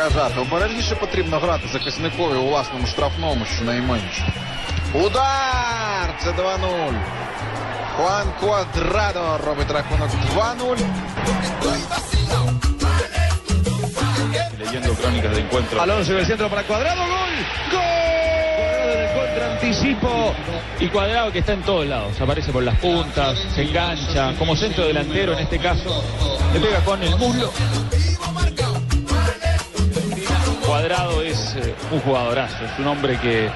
Що ж сказати, обережніше потрібно грати захисникові у власному штрафному, щонайменше. Удар! Це 2-0. Хуан Квадрадо робить рахунок 2-0. Leyendo crónicas de encuentro. Alonso en el centro para Cuadrado, gol, gol. Cuadrado en el contra anticipo y Cuadrado que está en todos lados, aparece por las puntas, se engancha como centro delantero en este caso, le pega con el muslo. Cuadrado es eh, un jugadorazo, es un hombre que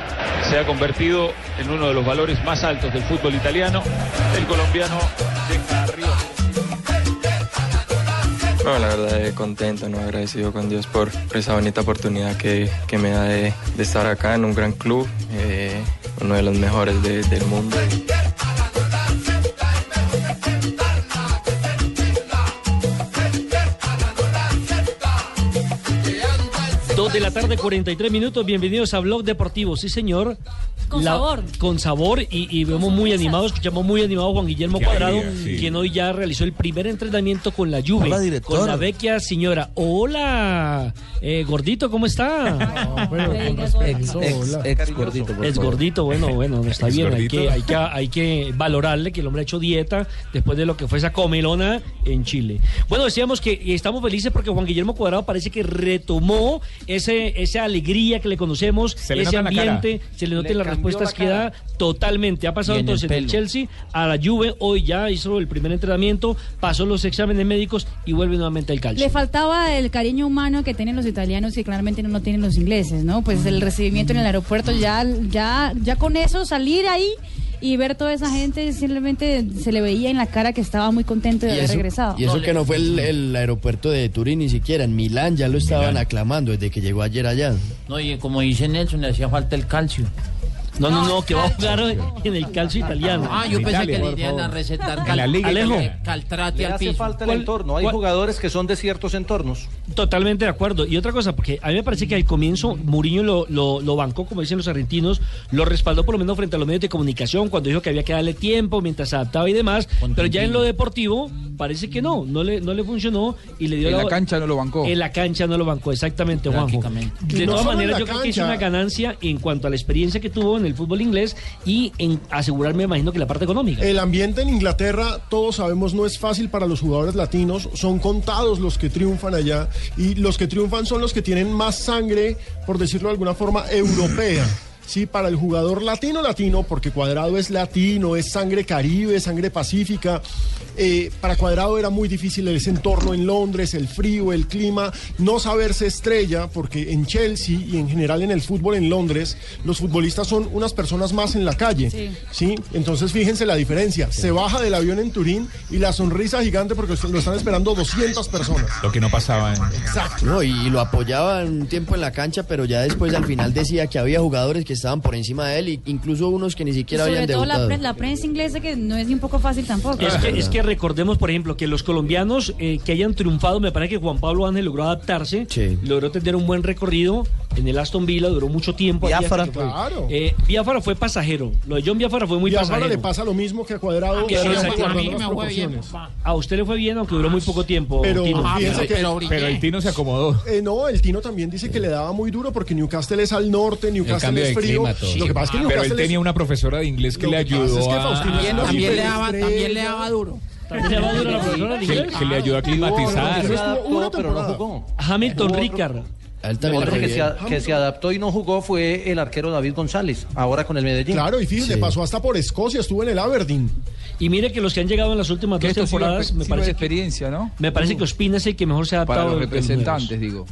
se ha convertido en uno de los valores más altos del fútbol italiano. El colombiano deja arriba. No, la verdad eh, contento, ¿no? agradecido con Dios por esa bonita oportunidad que, que me da de, de estar acá en un gran club, eh, uno de los mejores de- del mundo. De la tarde, 43 minutos. Bienvenidos a Blog Deportivo. Sí, señor. Con sabor. Con sabor y, y vemos muy animados, escuchamos muy animado a Juan Guillermo Qué Cuadrado, alegría, sí. quien hoy ya realizó el primer entrenamiento con la Juve. Hola, director. Con la vecchia señora. Hola, eh, gordito, ¿cómo está? Ex, ex, ex gordito, favor. gordito, bueno, bueno, no está Ex bien. Hay que, hay, que, hay que valorarle que el hombre ha hecho dieta después de lo que fue esa comelona en Chile. Bueno, decíamos que estamos felices porque Juan Guillermo Cuadrado parece que retomó ese, esa alegría que le conocemos, Se le ese ambiente, se le nota Le en las respuestas la que da totalmente. Ha pasado Y en el entonces del. Chelsea a la Juve, hoy ya hizo el primer entrenamiento, pasó los exámenes médicos y vuelve nuevamente al calcio. Le faltaba el cariño humano que tienen los italianos que claramente no lo tienen los ingleses, ¿no? Pues el recibimiento en el aeropuerto, ya, ya, ya con eso salir ahí y ver toda esa gente, simplemente se le veía en la cara que estaba muy contento de haber eso, regresado. y eso que no fue el, el aeropuerto de Turín ni siquiera, en Milán ya lo estaban aclamando desde que llegó ayer allá. No, y como dice Nelson, le hacía falta el calcio. No, no, no, que va a jugar en el calcio italiano. Ah, yo En pensé que le iban a recetar En la Liga Alejo. italiana. caltrate Le al hace piso. falta el ¿Cuál- entorno. Hay cuál- jugadores que son de ciertos entornos. Totalmente de acuerdo. Y otra cosa, porque a mí me parece que al comienzo Mourinho lo, lo, lo bancó, como dicen los argentinos, lo respaldó por lo menos frente a los medios de comunicación cuando dijo que había que darle tiempo mientras se adaptaba y demás. Pero ya en lo deportivo parece que no, no le, no le funcionó y le dio En la cancha no lo bancó. En la cancha no lo bancó, exactamente, Juanjo. De no todas maneras, la yo creo que es una ganancia en cuanto a la experiencia que tuvo en el fútbol inglés y en asegurarme, imagino, que la parte económica. El ambiente en Inglaterra, todos sabemos, no es fácil para los jugadores latinos. Son contados los que triunfan allá. Y los que triunfan son los que tienen más sangre, por decirlo de alguna forma, europea. Sí, para el jugador latino, latino, porque Cuadrado es latino, es sangre caribe, sangre pacífica. Eh, para Cuadrado era muy difícil ese entorno en Londres, el frío, el clima, no saberse estrella, porque en Chelsea y en general en el fútbol en Londres, los futbolistas son unas personas más en la calle. Sí. Sí, entonces fíjense la diferencia. Se baja del avión en Turín y la sonrisa gigante porque lo están esperando 200 personas. Lo que no pasaba en... Exacto. No, y, y lo apoyaba un tiempo en la cancha, pero ya después al final decía que había jugadores que estaban por encima de él, y incluso unos que ni siquiera Sobre habían todo la, debutado. pre- la prensa inglesa que no es ni un poco fácil tampoco. Es que, es que recordemos, por ejemplo, que los colombianos eh, que hayan triunfado, me parece que Juan Pablo Ángel logró adaptarse, logró tener un buen recorrido en el Aston Villa, duró mucho tiempo. Biafara. Claro. Eh, Biafara fue pasajero, lo de John Biafara fue muy ahora pasajero. le pasa lo mismo que a Cuadrado. Que que sí, ahora exacto. guardando A mí las me fue bien, proporciones. A usted le fue bien, aunque duró muy poco tiempo. Pero Tino. fíjense que- Pero el Tino se acomodó. Eh, no, el Tino también dice que le daba muy duro porque Newcastle es al norte, Newcastle es frío. clima. Lo que pasa es que Pero él es- tenía una profesora de inglés que Lo le ayudó es que a... También le daba, también le daba duro. ¿También le daba duro a la profesora de que, inglés? que le ayudó a climatizar. No, no, no, estuvo una temporada. Hamilton Ricard. Otro que se, que se adaptó y no jugó fue el arquero David González, ahora con el Medellín. Claro, y fíjese, pasó hasta por Escocia, estuvo en el Aberdeen. Y mire que los que han llegado en las últimas dos temporadas, me parece, experiencia, ¿no? me parece que Ospina es el que mejor se ha adaptado. Para los representantes, digo.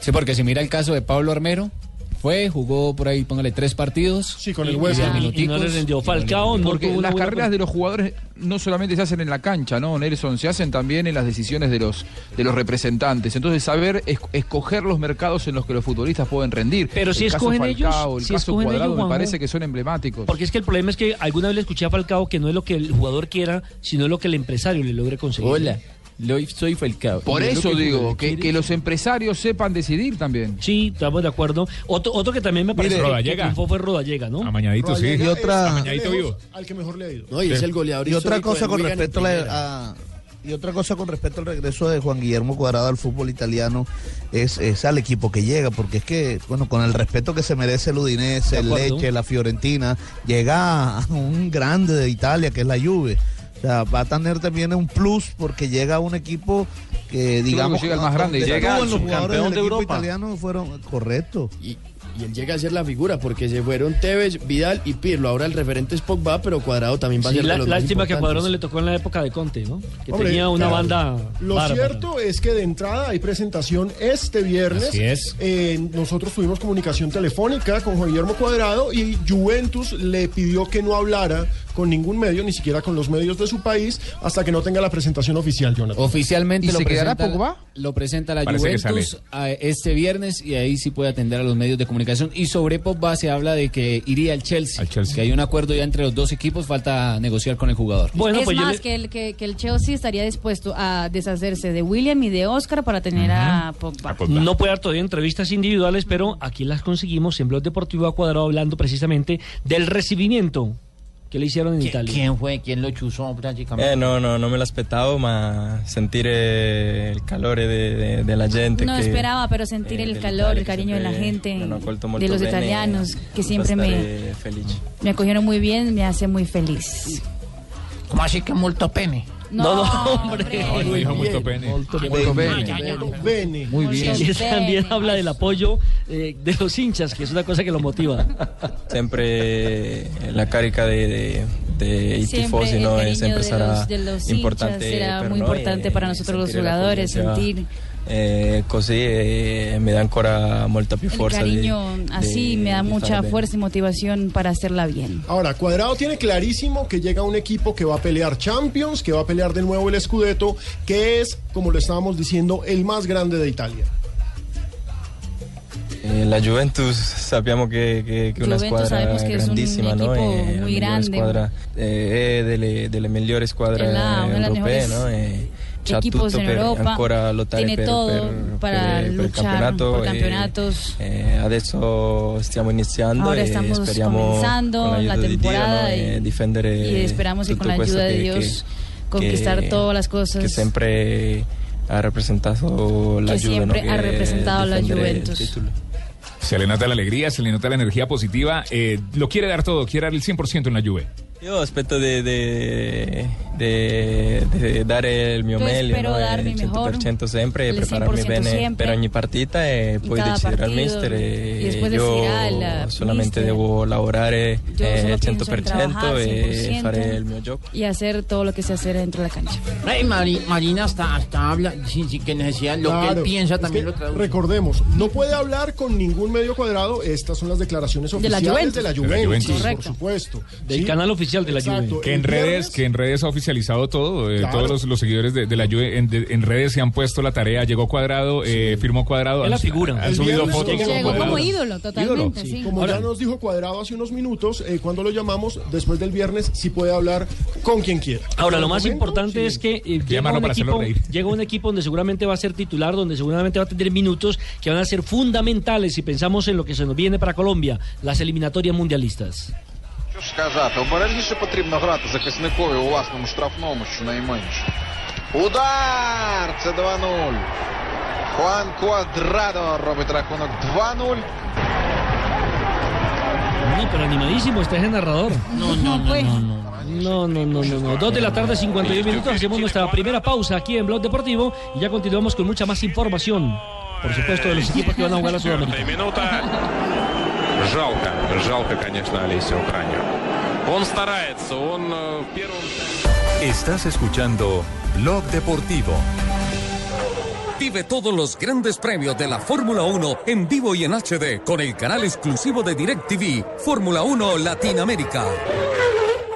Sí, porque si mira el caso de Pablo Armero, fue, jugó por ahí, póngale tres partidos. Sí, con el West y Ham. de Y no le rendió Falcao, no Porque las carreras de los jugadores no solamente se hacen en la cancha, ¿no, Nelson? Se hacen también en las decisiones de los, de los representantes. Entonces, saber es- escoger los mercados en los que los futbolistas pueden rendir. Pero si el caso escogen Falcao, ellos, el si caso escogen Cuadrado, ellos, me Juanjo. parece que son emblemáticos. Porque es que el problema es que alguna vez le escuché a Falcao que no es lo que el jugador quiera, sino lo que el empresario le logre conseguir. Hola, lo- soy Falcao. Por eso que digo, que, que los empresarios sepan decidir también. Sí, estamos de acuerdo. Otro, otro que también me parece Mire, que- que, triunfó fue Rodallega, ¿no? Amañadito, sí. Y otra- Amañadito vivo. Al que mejor le ha ido. No, y es el goleador Y otra cosa con respecto a, a- y otra cosa con respecto al regreso de Juan Guillermo Cuadrado al fútbol italiano es, es al equipo que llega, porque es que, bueno, con el respeto que se merece el Udinese, el. Leche, la Fiorentina, llega a un grande de Italia que es la Juve. O sea, va a tener también un plus porque llega a un equipo que digamos llega el más grande, llega todos los jugadores del de equipo Europa. italiano fueron correcto. Y, y él llega a ser la figura porque se fueron Tevez, Vidal y Pirlo. Ahora el referente es Pogba, pero Cuadrado también va a Sí, ser de la- los más lástima que a Cuadrado no le tocó en la época de Conte, ¿no? Que Hombre, tenía una claro. banda. Lo bárbara. cierto es que de entrada hay presentación este viernes. Así es. Eh, nosotros tuvimos comunicación telefónica con Juan Guillermo Cuadrado y Juventus le pidió que no hablara con ningún medio, ni siquiera con los medios de su país, hasta que no tenga la presentación oficial, Jonathan. Oficialmente ¿Y lo se quedará presenta, Pogba? lo presenta la Parece Juventus a- este viernes y ahí sí puede atender a los medios de comunicación. Y sobre Pogba se habla de que iría al Chelsea, Al Chelsea. que hay un acuerdo ya entre los dos equipos, falta negociar con el jugador. Bueno, es pues más, le- que, el, que, que el Chelsea estaría dispuesto a deshacerse de William y de Oscar para tener a Pogba. No puede dar todavía entrevistas individuales, pero aquí las conseguimos en Blog Deportivo a Cuadrado hablando precisamente del recibimiento que le hicieron en ¿Qui- Italia. ¿Quién fue? ¿Quién lo chuzó prácticamente? Eh, no, no, no me lo aspettavo, ma sentire il calore de, de- della gente. No che- esperaba, pero sentir eh, el calor, el cariño de la gente, de los bene, italianos, que fa siempre me, felice. me acogieron muy bien, me hace muy feliz. ¿Cómo así que molto pene? No, No, no, hombre. No, dijo mucho pene. Muy bien. Y también habla del apoyo eh, de los hinchas, que es una cosa que lo motiva. Sempre la carica de, de, de Siempre tifosi no, e los, de los importante hinchas será muy importante e para nosotros los jugadores, sentir eh, così e mi dà ancora molta più el forza di- cariño así me da mucha fuerza y motivación para hacerla bien. Ahora, Cuadrado tiene clarísimo que llega un equipo que va a pelear Champions, que va a pelear de nuevo el Scudetto, que es, como lo estábamos diciendo, el más grande de Italia. Eh, la Juventus sappiamo che, che, una Juventus squadra che è un grandissima, no? È muy migliore grande. squadra, eh, è delle, delle migliori squadre la- una europee, mejores no? E equipos tutto en per Europa, ancora lottare tiene per, todo per- para per- per il luchar por e, campeonatos. eh, adesso stiamo iniziando Ahora e estamos speriamo comenzando con la l'aiuto di Dio, temporada no? y- e difendere y esperamos que con la ayuda de Dios conquistar todas las cosas che sempre ha rappresentato la que Juve, no? siempre ha representado la Juventus. Se le nota la alegría, se le nota la energía positiva. eh, lo quiere dar todo, quiere dar el 100% en la Juve. Io aspetto di dare il mio meglio, spero no? E darmi il il 100% sempre, e prepararmi 100% bene sempre, per ogni partita e poi deciderà il mister y e io el, solamente mister. devo lavorare Yo eh, al en 100% trabajar e 100% fare il mio gioco. y hacer todo lo que se hace dentro de la cancha. Ay, Mari- Marina hasta, hasta habla, sí, sí, que necesidad, lo que él Claro, piensa es también que lo traduce. Recordemos, no puede hablar con ningún medio cuadrado. Estas son las declaraciones De la oficiales Juventus. de la De la Juventus, Juventus. por supuesto. Del Sí. canal oficial de la Exacto. Juve. Que en redes, viernes- que en redes ha oficializado todo. eh, Claro. Todos los, los seguidores de, de la Juve en, de- en redes se han puesto la tarea. Llegó cuadrado, eh, firmó cuadrado. Es la han- figura. Han subido fotos. llegó como ídolo, totalmente, sí. Como ya nos dijo Cuadrado hace unos minutos, eh, cuando lo llamamos, después del viernes, sí puede hablar con quien quiera. Ahora, lo más momento, importante sí. es que eh, llega, llamarlo un para hacerlo equipo, reír. llega un equipo donde seguramente va a ser titular, donde seguramente va a tener minutos que van a ser fundamentales si pensamos en lo que se nos viene para Colombia, las eliminatorias mundialistas. Що ж сказати, обережніше потрібно грати захисникові у власному штрафному, щонайменше. Удар! Це 2-0. Хуан Квадрадо робить рахунок 2-0. Sí, pero animadísimo está ese narrador. No, no, no, pues. no, no. No, no, no, no, no. Dos de la tarde, 51 minutos. Hacemos nuestra primera pausa aquí en Blog Deportivo y ya continuamos con mucha más información. por supuesto, de los equipos que van a jugar la Sudamericana. минута. Жалко, жалко, конечно, Олесю Украину. Он старается, он э, в первом... Estás escuchando Blog Deportivo. Vive todos los grandes premios de la Fórmula 1 en vivo y en HD con el canal exclusivo de DirecTV, Fórmula 1 Latinoamérica.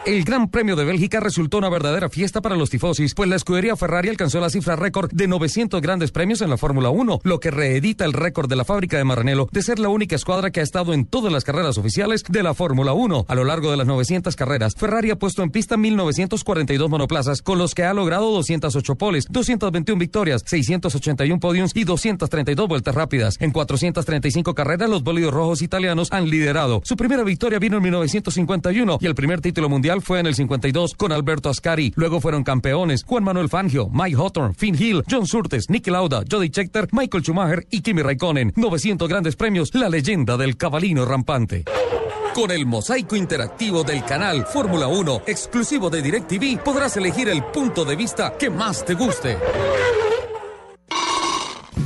El Gran Premio de Bélgica resultó una verdadera fiesta para los tifosis, pues la escudería Ferrari alcanzó la cifra récord de 900 grandes premios en la Fórmula 1, lo que reedita el récord de la fábrica de Maranello de ser la única escuadra que ha estado en todas las carreras oficiales de la Fórmula 1. A lo largo de las 900 carreras, Ferrari ha puesto en pista 1942 monoplazas, con los que ha logrado 208 poles, 221 victorias, 681 podiums y 232 vueltas rápidas. En 435 carreras, los bólidos rojos italianos han liderado. Su primera victoria vino en 1951 y el primer título mundial fue en el 52 con Alberto Ascari. Luego fueron campeones Juan Manuel Fangio, Mike Hawthorne, Finn Hill, John Surtes, Nicky Lauda, Jody Scheckter, Michael Schumacher y Kimi Raikkonen. 900 grandes premios, la leyenda del cabalino rampante. Con el mosaico interactivo del canal Fórmula 1, exclusivo de DirecTV, podrás elegir el punto de vista que más te guste.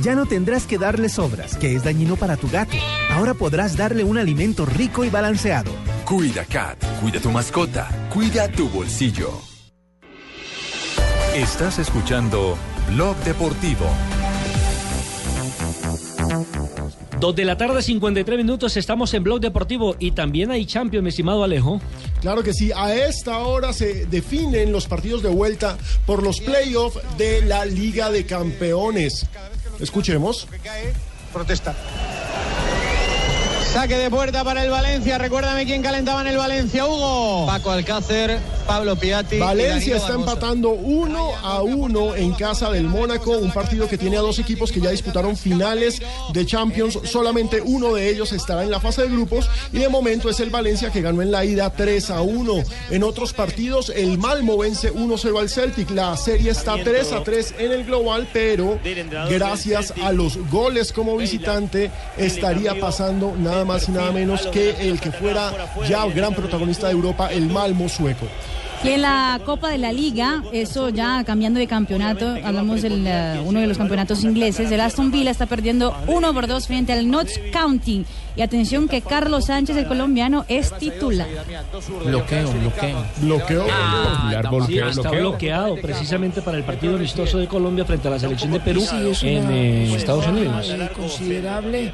Ya no tendrás que darle sobras, que es dañino para tu gato. Ahora podrás darle un alimento rico y balanceado. Cuida Cat, cuida tu mascota, cuida tu bolsillo. Estás escuchando Blog Deportivo. Dos de la tarde, 53 minutos, estamos en Blog Deportivo y también hay Champions, mi estimado Alejo. Claro que sí, a esta hora se definen los partidos de vuelta por los playoffs de la Liga de Campeones. Escuchemos. Protesta. Saque de puerta para el Valencia. Recuérdame quién calentaba en el Valencia, Hugo. Paco Alcácer, Pablo Piatti. Valencia está empatando uno a uno en casa del Mónaco, un partido que tiene a dos equipos que ya disputaron finales de Champions. Solamente uno de ellos estará en la fase de grupos y de momento es el Valencia que ganó en la ida 3 a 1. En otros partidos, el Malmo vence 1-0 al Celtic. La serie está 3 a 3 en el global, pero gracias a los goles como visitante estaría pasando nada más y nada menos que el que fuera ya gran protagonista de Europa, el Malmo sueco. Y en la Copa de la Liga, eso ya cambiando de campeonato, hablamos de uno de los campeonatos ingleses, el Aston Villa está perdiendo 1 por 2 frente al Notts County. Y atención que Carlos Sánchez, el colombiano, es titular. Bloqueo, bloqueo. Bloqueo. Sí, está bloqueado precisamente para el partido amistoso de Colombia frente a la selección de Perú Sí, en eh, Estados Unidos. considerable.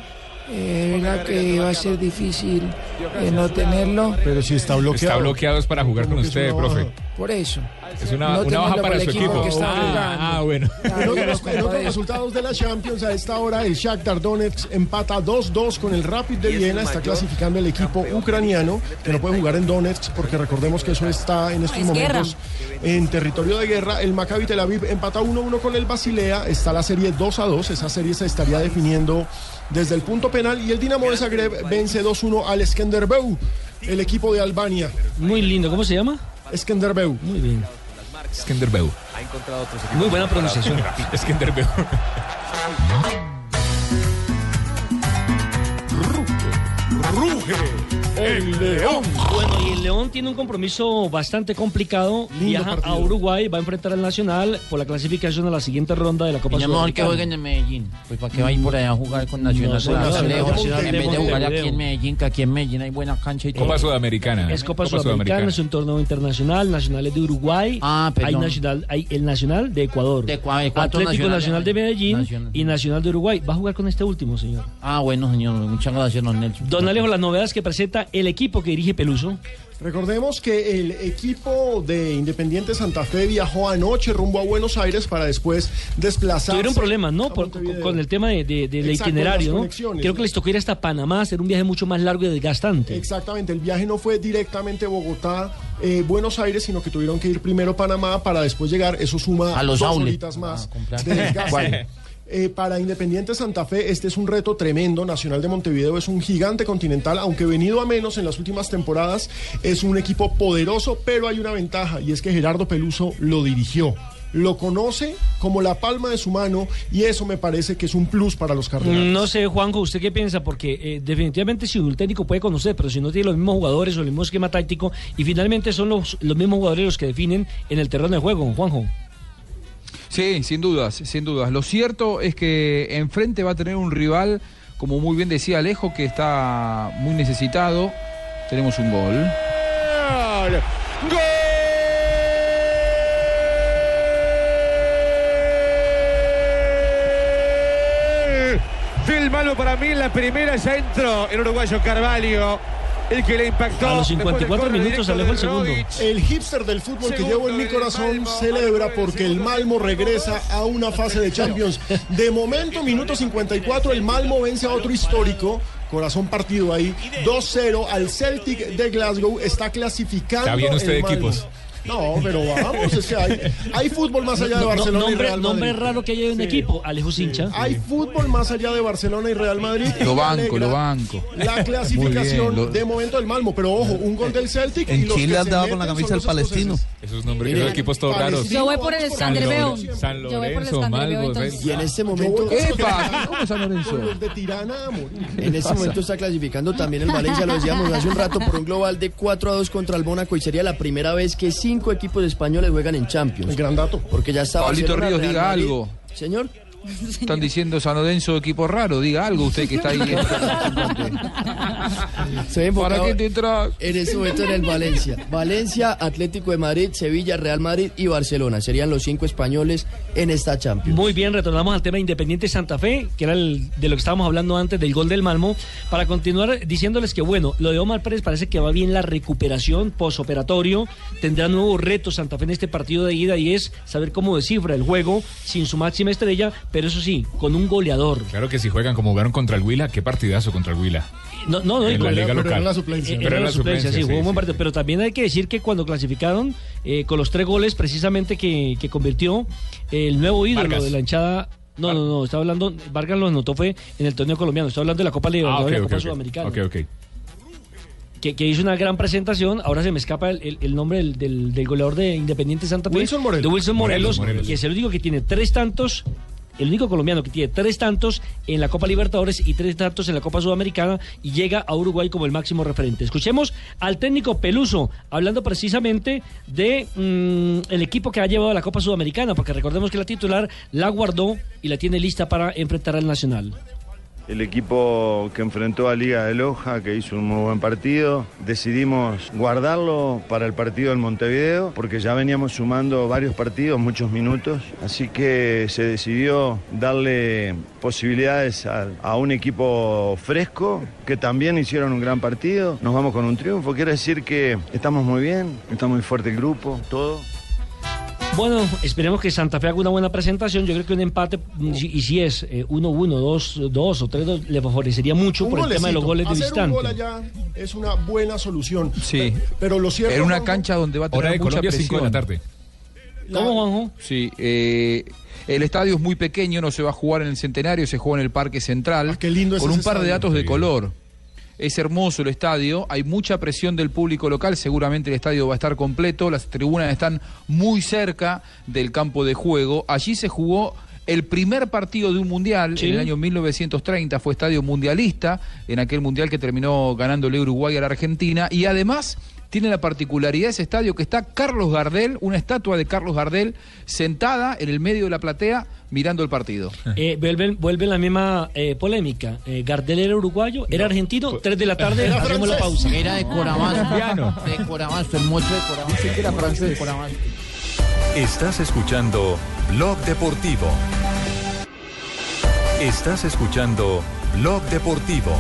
Eh, verdad que va a ser difícil eh, no tenerlo. Pero si está bloqueado. Está bloqueado es para jugar con es usted, profe. Por eso. Es una, No una baja para su equipo equipo. que está Ah, jugando. ah, bueno. En otros, en otros resultados de la Champions, a esta hora el Shakhtar Donetsk empata 2-2 con el Rapid de Viena. Está clasificando el equipo ucraniano, que no puede jugar en Donetsk, porque recordemos que eso está en estos Es guerra. momentos en territorio de guerra. El Maccabi Tel Aviv empata 1-1 con el Basilea. Está la serie 2-2. Esa serie se estaría definiendo desde el punto penal. Y el Dinamo de Zagreb vence 2-1 al Skenderbeu, el equipo de Albania. Muy lindo, ¿cómo se llama? Skenderbeu. Muy bien. Skenderbeu. Ha encontrado otros Muy buena pronunciación. Skenderbeu. Ruge el león. Bueno, y el León tiene un compromiso bastante complicado. Viaja a. Uruguay, va a enfrentar al Nacional por la clasificación a la siguiente ronda de la Copa mejor que Sudamericana. jueguen en Medellín. Pues para que va a ir por allá a jugar con Nacional. No, Nacional, en vez de jugar aquí en Medellín, que aquí en Medellín hay buena cancha y todo. Copa Sudamericana. Es Copa, Sudamericana, es un torneo internacional, Nacional es de Uruguay, Ah, hay, perdón. nacional, hay el Nacional de Ecuador, ¿De cua- de cuántos Atlético Nacional de hay? Medellín Nacional. y Nacional de Uruguay. Va a jugar con este último, señor. Ah, bueno, señor. Muchas gracias, don Nelson. Don Alejo, las novedades que presenta el equipo que dirige Peluso. Recordemos que el equipo de Independiente Santa Fe viajó anoche rumbo a Buenos Aires para después desplazarse. Tuvieron problemas, ¿no? Por- con el tema de, de- del Exacto, itinerario, ¿no? Creo que les tocó ir hasta Panamá, hacer un viaje mucho más largo y desgastante. Exactamente, el viaje no fue directamente Bogotá, eh, Buenos Aires, sino que tuvieron que ir primero a Panamá para después llegar. Eso suma A los dos horitas más Ah, de desgaste. Eh, para Independiente Santa Fe, este es un reto tremendo. Nacional de Montevideo es un gigante continental, aunque venido a menos en las últimas temporadas, es un equipo poderoso, pero hay una ventaja y es que Gerardo Peluso lo dirigió. Lo conoce como la palma de su mano y eso me parece que es un plus para los Cardenales. No sé, Juanjo, ¿usted qué piensa? Porque eh, definitivamente si un técnico puede conocer, pero si no tiene los mismos jugadores o el mismo esquema táctico, y finalmente son los, los mismos jugadores los que definen en el terreno de juego, Juanjo. Sí, sin dudas, sin dudas. Lo cierto es que enfrente va a tener un rival, como muy bien decía Alejo, que está muy necesitado. Tenemos un gol. ¡Gol! Del malo para mí la primera ya entró el uruguayo Carvalho. El que le impactó. A los después del 54 córner minutos Alejo el segundo. El hipster del fútbol que llevo en mi corazón celebra porque el Malmo regresa a una fase de Champions. De momento, minuto 54, el Malmo vence a otro histórico. Corazón partido ahí. 2-0 al Celtic de Glasgow. Está clasificando. Está bien usted el de Malmo. equipos. No, pero vamos, es que hay, hay fútbol más allá de Barcelona y Real Madrid. nombre raro que haya un Sí. equipo, Alejo Sincha. Hay fútbol más allá de Barcelona y Real Madrid. y Lo banco, lo banco. La clasificación Muy bien, lo- de momento del Malmo, pero ojo, un gol del Celtic. y En los Chile dado con la camisa del palestino. Esos nombres, esos equipos todos raros. Yo voy por el Skanderbeu. San Lorenzo, entonces. Y en este momento. ¡Epa! ¿Cómo San Lorenzo? Con los de Tirana. En este momento está clasificando también el Valencia, lo decíamos hace un rato, por un global de 4 a 2 contra el Mónaco y sería la primera vez que cinco equipos españoles juegan en Champions. El gran dato. Porque ya está Pablito Ríos, diga algo. Señor. Están diciendo San Lorenzo equipo raro, diga algo usted que está ahí. Enfocado ¿Para qué te en este momento en el Valencia. Valencia, Atlético de Madrid, Sevilla, Real Madrid y Barcelona. Serían los cinco españoles en esta Champions. Muy bien, retornamos al tema Independiente Santa Fe, que era el, de lo que estábamos hablando antes del gol del Malmo, para continuar diciéndoles que, bueno, lo de Omar Pérez parece que va bien la recuperación posoperatorio, tendrá nuevos retos Santa Fe en este partido de ida y es saber cómo descifra el juego sin su máxima estrella, pero eso sí, con un goleador. Claro que si juegan como jugaron contra el Huila, qué partidazo contra el Huila. No, no, no, y En la liga pero local. era la suplencia. Pero era la suplencia, sí, jugó un buen sí. partido. Pero también hay que decir que cuando clasificaron, eh, con los tres goles precisamente que, que convirtió el nuevo ídolo Vargas. de la hinchada. No, no, no, estaba hablando, Vargas lo anotó fue en el torneo colombiano, estaba hablando de la Copa Ah, Libertadores y la Copa. Sudamericana. Ok, ok. Que, que hizo una gran presentación, ahora se me escapa el, el- el nombre del, del- del goleador de Independiente Santa Fe. Wilson Morelos. De Wilson Morelos, Morelos, Morelos. que es el único que tiene tres tantos el único colombiano que tiene tres tantos en la Copa Libertadores y tres tantos en la Copa Sudamericana y llega a Uruguay como el máximo referente. Escuchemos al técnico Peluso hablando precisamente de mm, el equipo que ha llevado a la Copa Sudamericana, porque recordemos que la titular la guardó y la tiene lista para enfrentar al Nacional. El equipo que enfrentó a Liga de Loja, que hizo un muy buen partido, decidimos guardarlo para el partido del Montevideo, porque ya veníamos sumando varios partidos, muchos minutos, así que se decidió darle posibilidades a, un equipo fresco, que también hicieron un gran partido, nos vamos con un triunfo, quiere decir que estamos muy bien, está muy fuerte el grupo, todo. Bueno, esperemos que Santa Fe haga una buena presentación. Yo creo que un empate, mm, y si es eh, 1-1, 2-2 o 3-2, le favorecería mucho Un por el tema de los golecito. goles de Hacer un gol visitante. allá es una buena solución. Sí. Pero lo cierto. En una Juanjo, cancha donde va a tener Hora de mucha Colombia, presión. 5 de la tarde. ¿Cómo, Juanjo? Sí, eh, el estadio es muy pequeño, no se va a jugar en el Centenario, se juega en el Parque Central. Ah, qué lindo es Con un ese par de estadio. datos de Sí. color. Es hermoso el estadio, hay mucha presión del público local, seguramente el estadio va a estar completo, las tribunas están muy cerca del campo de juego. Allí se jugó el primer partido de un mundial Sí. en el año 1930, fue estadio mundialista, en aquel mundial que terminó ganándole Uruguay a la Argentina, y además tiene la particularidad ese estadio que está Carlos Gardel, una estatua de Carlos Gardel, sentada en el medio de la platea mirando el partido. Eh, vuelven, vuelve la misma eh, polémica. Eh, Gardel era uruguayo, era argentino, 3 de la tarde, Era hacemos la pausa. Era de Coramazo. Colombiano. De Coramazo, el mocho de Coramazo. Sí, que era francés. De Coramazo. Estás escuchando Blog Deportivo. Estás escuchando Blog Deportivo.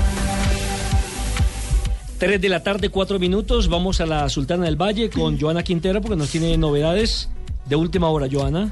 3 de la tarde, 4 minutos. Vamos a la Sultana del Valle con Joana Quintero porque nos tiene novedades de última hora, Joana.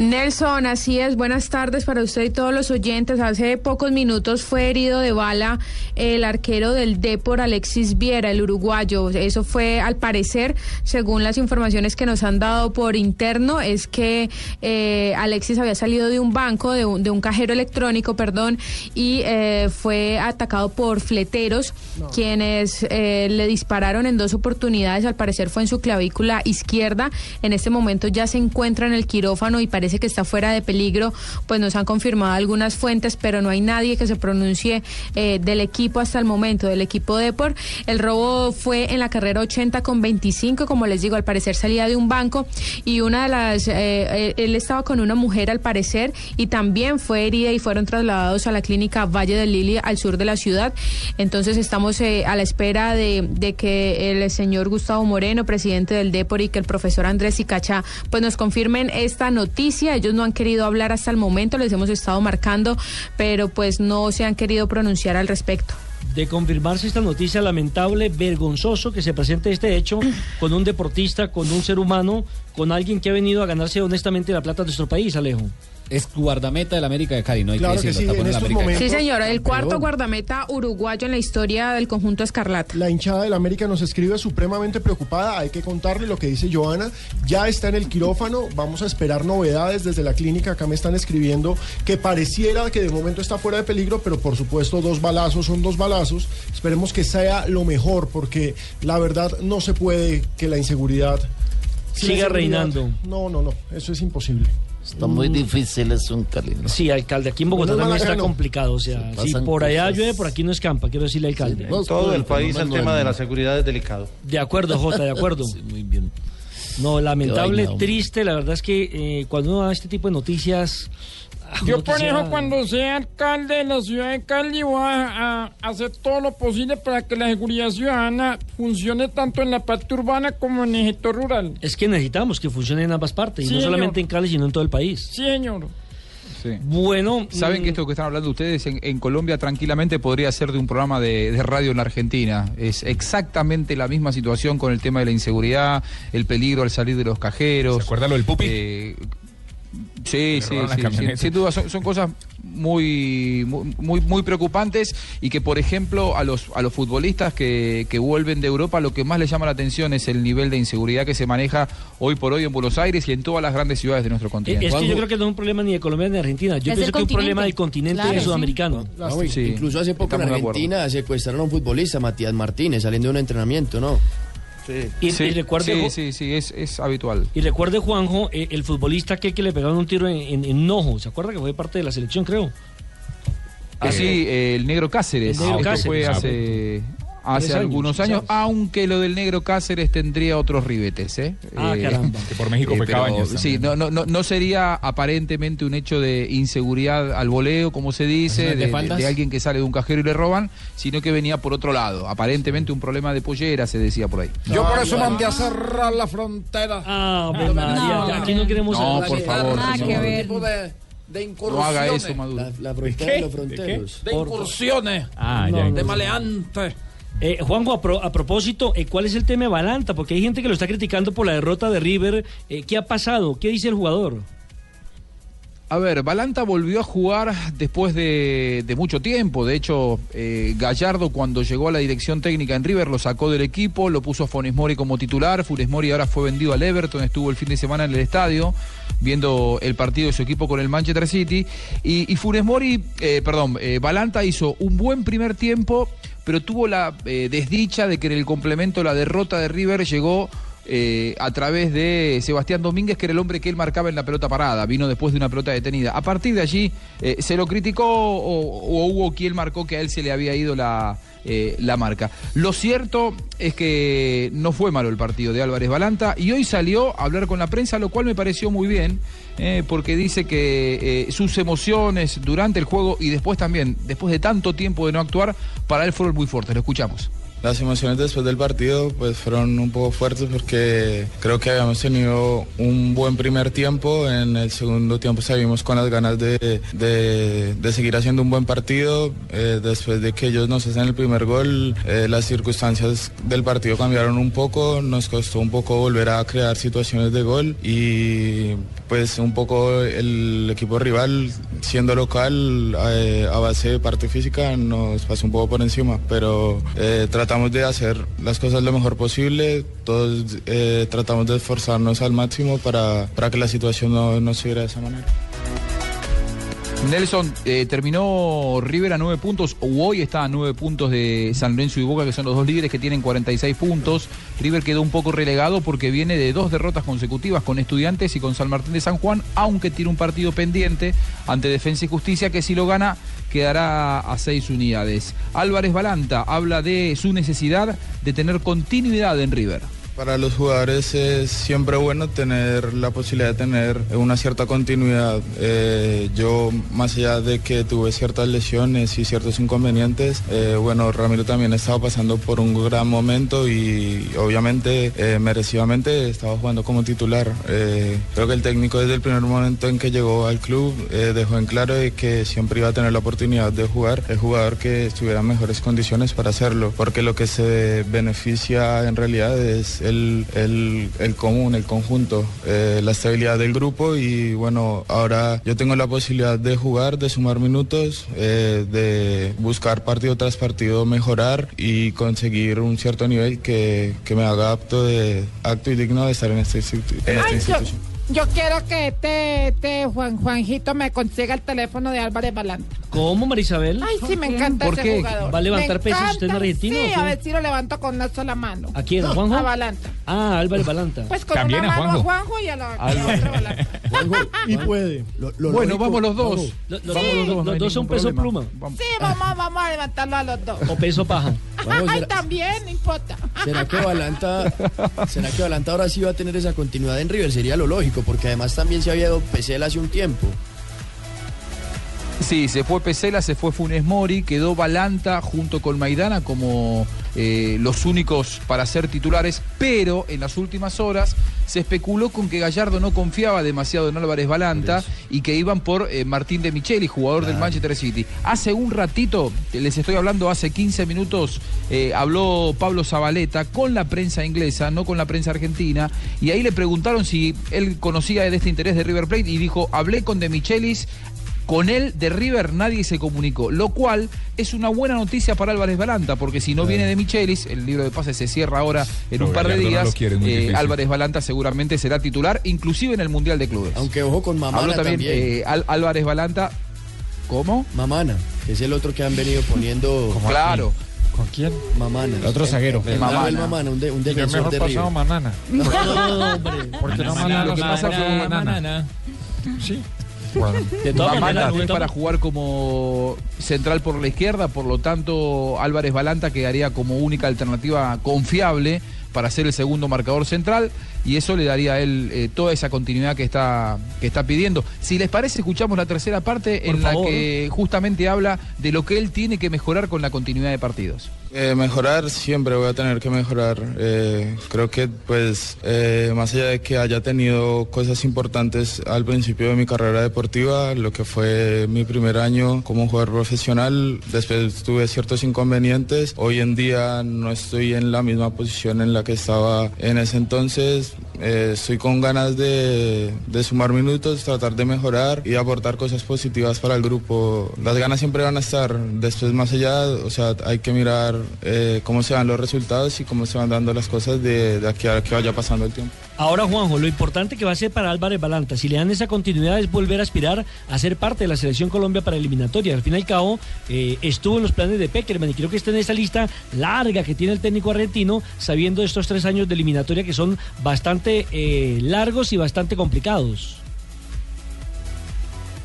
Nelson, así es. Buenas tardes para usted y todos los oyentes. Hace pocos minutos fue herido de bala el arquero del Depor, Alexis Viera, el uruguayo. Eso fue, al parecer, según las informaciones que nos han dado por interno, es que eh, Alexis había salido de un banco, de un, de un cajero electrónico, perdón, y eh, fue atacado por fleteros, quienes eh, le dispararon en dos oportunidades. Al parecer fue en su clavícula izquierda. En este momento ya se encuentra en el quirófano y parece parece que está fuera de peligro, pues nos han confirmado algunas fuentes, pero no hay nadie que se pronuncie eh, del equipo hasta el momento, del equipo Depor. El robo fue en la carrera 80 con 25, como les digo, al parecer salía de un banco y una de las, eh, eh, él estaba con una mujer al parecer y también fue herida y fueron trasladados a la clínica Valle del Lili al sur de la ciudad. Entonces estamos a la espera de, de que el señor Gustavo Moreno, presidente del Depor, y que el profesor Andrés Icacha, pues nos confirmen esta noticia. Ellos no han querido hablar hasta el momento, les hemos estado marcando, pero pues no se han querido pronunciar al respecto de confirmarse esta noticia lamentable, vergonzoso que se presente este hecho con un deportista, con un ser humano, con alguien que ha venido a ganarse honestamente la plata de nuestro país, Alejo. Es guardameta del América de Cali, no hay Claro que que decirlo. sí, tapón en estos momentos- Sí, señora, el cuarto guardameta uruguayo en la historia del conjunto Escarlata. La hinchada del América nos escribe supremamente preocupada. Hay que contarle lo que dice Joana. Ya está en el quirófano. Vamos a esperar novedades desde la clínica. Acá me están escribiendo que pareciera que de momento está fuera de peligro, pero por supuesto dos balazos son dos balazos. Esperemos que sea lo mejor, porque la verdad no se puede que la inseguridad Siga reinando. No, no, no. Eso es imposible. Está muy difícil es un Cali. ¿no? Sí, alcalde, aquí en Bogotá Bueno, también está complicado. O sea, Se si por allá cosas. llueve, por aquí no escampa, quiero decirle al alcalde. No, todo el país el tema de la seguridad es delicado. De acuerdo, Jota, de acuerdo. Sí, muy bien. No, lamentable, vaina, triste. La verdad es que eh, cuando uno da este tipo de noticias. Yo por quisiera- eso cuando sea alcalde de la ciudad de Cali voy a, a hacer todo lo posible para que la seguridad ciudadana funcione tanto en la parte urbana como en el sector rural. Es que necesitamos que funcione en ambas partes, Sí, y no señor. solamente en Cali, sino en todo el país. Sí, señor. Sí. Bueno, Saben mm, que esto que están hablando ustedes en, en Colombia tranquilamente podría ser de un programa de, de radio en la Argentina. Es exactamente la misma situación con el tema de la inseguridad, el peligro al salir de los cajeros. ¿Se lo del Pupi? Eh, sí, sí, sí, sin, duda son, son cosas muy, muy, muy, preocupantes y que, por ejemplo, a los, a los futbolistas que, que vuelven de Europa, lo que más les llama la atención es el nivel de inseguridad que se maneja hoy por hoy en Buenos Aires y en todas las grandes ciudades de nuestro continente. es que yo creo que no es un problema ni de Colombia ni de Argentina. Yo Es pienso que es un problema del continente Claro, sudamericano. Sí, incluso hace poco en. Argentina secuestraron a un futbolista, Matías Martínez, saliendo de un entrenamiento, ¿no? Y, Sí, y recuerde, sí, Jo- sí, sí, es, es habitual. y recuerde, Juanjo, eh, el futbolista que, que le pegaron un tiro en, en, ojo. ¿Se acuerda que fue parte de la selección, creo? Ah, sí, eh, el negro Cáceres. El negro Esto Cáceres, fue ah, hace, hace años, algunos años, aunque lo del negro Cáceres tendría otros ribetes. ¿eh? Ah, Eh, caramba. Que por México fue pero, Cabañas. Sí, no, no, no, no sería aparentemente un hecho de inseguridad al voleo, como se dice, ¿Unas de, de- espaldas? de alguien que sale de un cajero y le roban, sino que venía por otro lado. Aparentemente un problema de pollera, se decía por ahí. Yo por eso mandé a cerrar la frontera. Ah, Ave María, aquí no queremos No, por favor, Nada que ver. tipo de, de incursiones. No haga eso, Maduro. La, la frontera de los fronteros. De incursiones. Ah, No, ya. no, De maleante. Eh, Juanjo, a, pro- a propósito, eh, ¿cuál es el tema de Balanta? Porque hay gente que lo está criticando por la derrota de River. Eh, ¿Qué ha pasado? ¿Qué dice el jugador? A ver, Balanta volvió a jugar después de, mucho tiempo. De hecho, eh, Gallardo cuando llegó a la dirección técnica en River lo sacó del equipo, lo puso a Funes Mori como titular. Funes Mori ahora fue vendido al Everton, estuvo el fin de semana en el estadio viendo el partido de su equipo con el Manchester City. Y, Funes Mori, perdón, eh, Balanta hizo un buen primer tiempo, pero tuvo la eh, desdicha de que en el complemento la derrota de River llegó eh, a través de Sebastián Domínguez, que era el hombre que él marcaba en la pelota parada, vino después de una pelota detenida. A partir de allí, eh, se lo criticó o, hubo quien marcó que a él se le había ido la, la marca. Lo cierto es que no fue malo el partido de Álvarez Balanta y hoy salió a hablar con la prensa, lo cual me pareció muy bien, eh, porque dice que eh, sus emociones durante el juego y después también, después de tanto tiempo de no actuar, para él fueron muy fuertes. Lo escuchamos. Las emociones después del partido pues fueron un poco fuertes porque creo que habíamos tenido un buen primer tiempo, en el segundo tiempo salimos con las ganas de, de- seguir haciendo un buen partido, Eh, después de que ellos nos hacen el primer gol, las circunstancias del partido cambiaron un poco, nos costó un poco volver a crear situaciones de gol y pues un poco el equipo rival siendo local eh, a base de parte física nos pasó un poco por encima, pero eh, tratamos de hacer las cosas lo mejor posible, todos eh, tratamos de esforzarnos al máximo para, para que la situación no, no siguiera de esa manera. Nelson, eh, terminó River a nueve puntos, o hoy está a nueve puntos de San Lorenzo y Boca, que son los dos líderes que tienen 46 puntos. River quedó un poco relegado porque viene de dos derrotas consecutivas con Estudiantes y con San Martín de San Juan, aunque tiene un partido pendiente ante Defensa y Justicia, que si lo gana quedará a seis unidades. Álvarez Balanta habla de su necesidad de tener continuidad en River. Para los jugadores es siempre bueno tener la posibilidad de tener una cierta continuidad. Eh, yo, más allá de que tuve ciertas lesiones y ciertos inconvenientes, eh, bueno, Ramiro también estaba pasando por un gran momento y obviamente eh, merecidamente estaba jugando como titular. Creo que el técnico desde el primer momento en que llegó al club dejó en claro de que siempre iba a tener la oportunidad de jugar el jugador que estuviera en mejores condiciones para hacerlo, porque lo que se beneficia en realidad es el, el- el común, el conjunto, eh, la estabilidad del grupo y bueno, ahora yo tengo la posibilidad de jugar, de sumar minutos, eh, de buscar partido tras partido mejorar y conseguir un cierto nivel que, que me haga apto, de, apto y digno de estar en esta, institu- en esta institución. Yo quiero que este, este Juan Juanjito me consiga el teléfono de Álvarez Balanta. ¿Cómo, Marisabel? Ay, sí, me encanta ¿Por ese qué? jugador. ¿Va a levantar Me pesas usted en encanta. argentino Sí, o qué? a ver si lo levanto con una sola mano. ¿A quién, a Juanjo? A Balanta. Ah, Álvarez Balanta. Pues con una mano a Juanjo y a la, a la otra Balanta. Y puede. bueno, vamos los dos. Lo- lo- Vamos los dos, los hay dos son ningún peso problema. pluma. Sí, vamos, vamos a levantarlo a los dos. O peso paja. Vamos, Ay, será- también, no importa. ¿Será que Balanta, será que Balanta ahora sí va a tener esa continuidad en River? Sería lo lógico, porque además también se había ido Pesela hace un tiempo. Sí, se fue Pesela, se fue Funes Mori, quedó Balanta junto con Maidana como eh, los únicos para ser titulares, pero en las últimas horas se especuló con que Gallardo no confiaba demasiado en Álvarez Balanta y que iban por eh, Martín de Micheli, jugador del Manchester City. Hace un ratito, les estoy hablando, hace 15 minutos, eh, habló Pablo Zabaleta con la prensa inglesa, no con la prensa argentina, y ahí le preguntaron si él conocía de este interés de River Plate y dijo, hablé con de Michelis, con él de River nadie se comunicó, lo cual es una buena noticia para Álvarez Balanta, porque si no viene de Michelis, el libro de pases se cierra ahora en No, un par de no días, quiere, eh. Álvarez Balanta seguramente será titular, inclusive en el Mundial de Clubes. Aunque ojo con Mamana Habló también, también. eh, Al- Álvarez Balanta, ¿cómo? Mamana, que es el otro que han venido poniendo. Claro. ¿Con quién? Mamana. El otro zaguero. El, Mamana. Mamana. Mamana, un, de- un defensor mejor de pasado. Manana. No, hombre. Porque no Manana, Lo que pasa Manana, fue Manana. Sí. De todas Mamana maneras, fue de para jugar como central por la izquierda, por lo tanto Álvarez Balanta quedaría como única alternativa confiable para ser el segundo marcador central y eso le daría a él eh, toda esa continuidad que está, que está pidiendo. Si les parece, escuchamos la tercera parte Por en favor. la que justamente habla de lo que él tiene que mejorar con la continuidad de partidos. Eh, mejorar siempre voy a tener que mejorar. Eh, creo que pues eh, más allá de que haya tenido cosas importantes al principio de mi carrera deportiva, lo que fue mi primer año como jugador profesional, después tuve ciertos inconvenientes. Hoy en día no estoy en la misma posición en la que estaba en ese entonces. Eh, estoy con ganas de, sumar minutos, tratar de mejorar y aportar cosas positivas para el grupo. Las ganas siempre van a estar. Después, más allá, o sea, hay que mirar eh, cómo se van los resultados y cómo se van dando las cosas de aquí a que vaya pasando el tiempo. Ahora, Juanjo, lo importante que va a ser para Álvarez Balanta, si le dan esa continuidad, es volver a aspirar a ser parte de la selección Colombia para eliminatoria. Al fin y al cabo, eh, estuvo en los planes de Peckerman y creo que está en esa lista larga que tiene el técnico argentino, sabiendo estos tres años de eliminatoria que son bastante eh, largos y bastante complicados.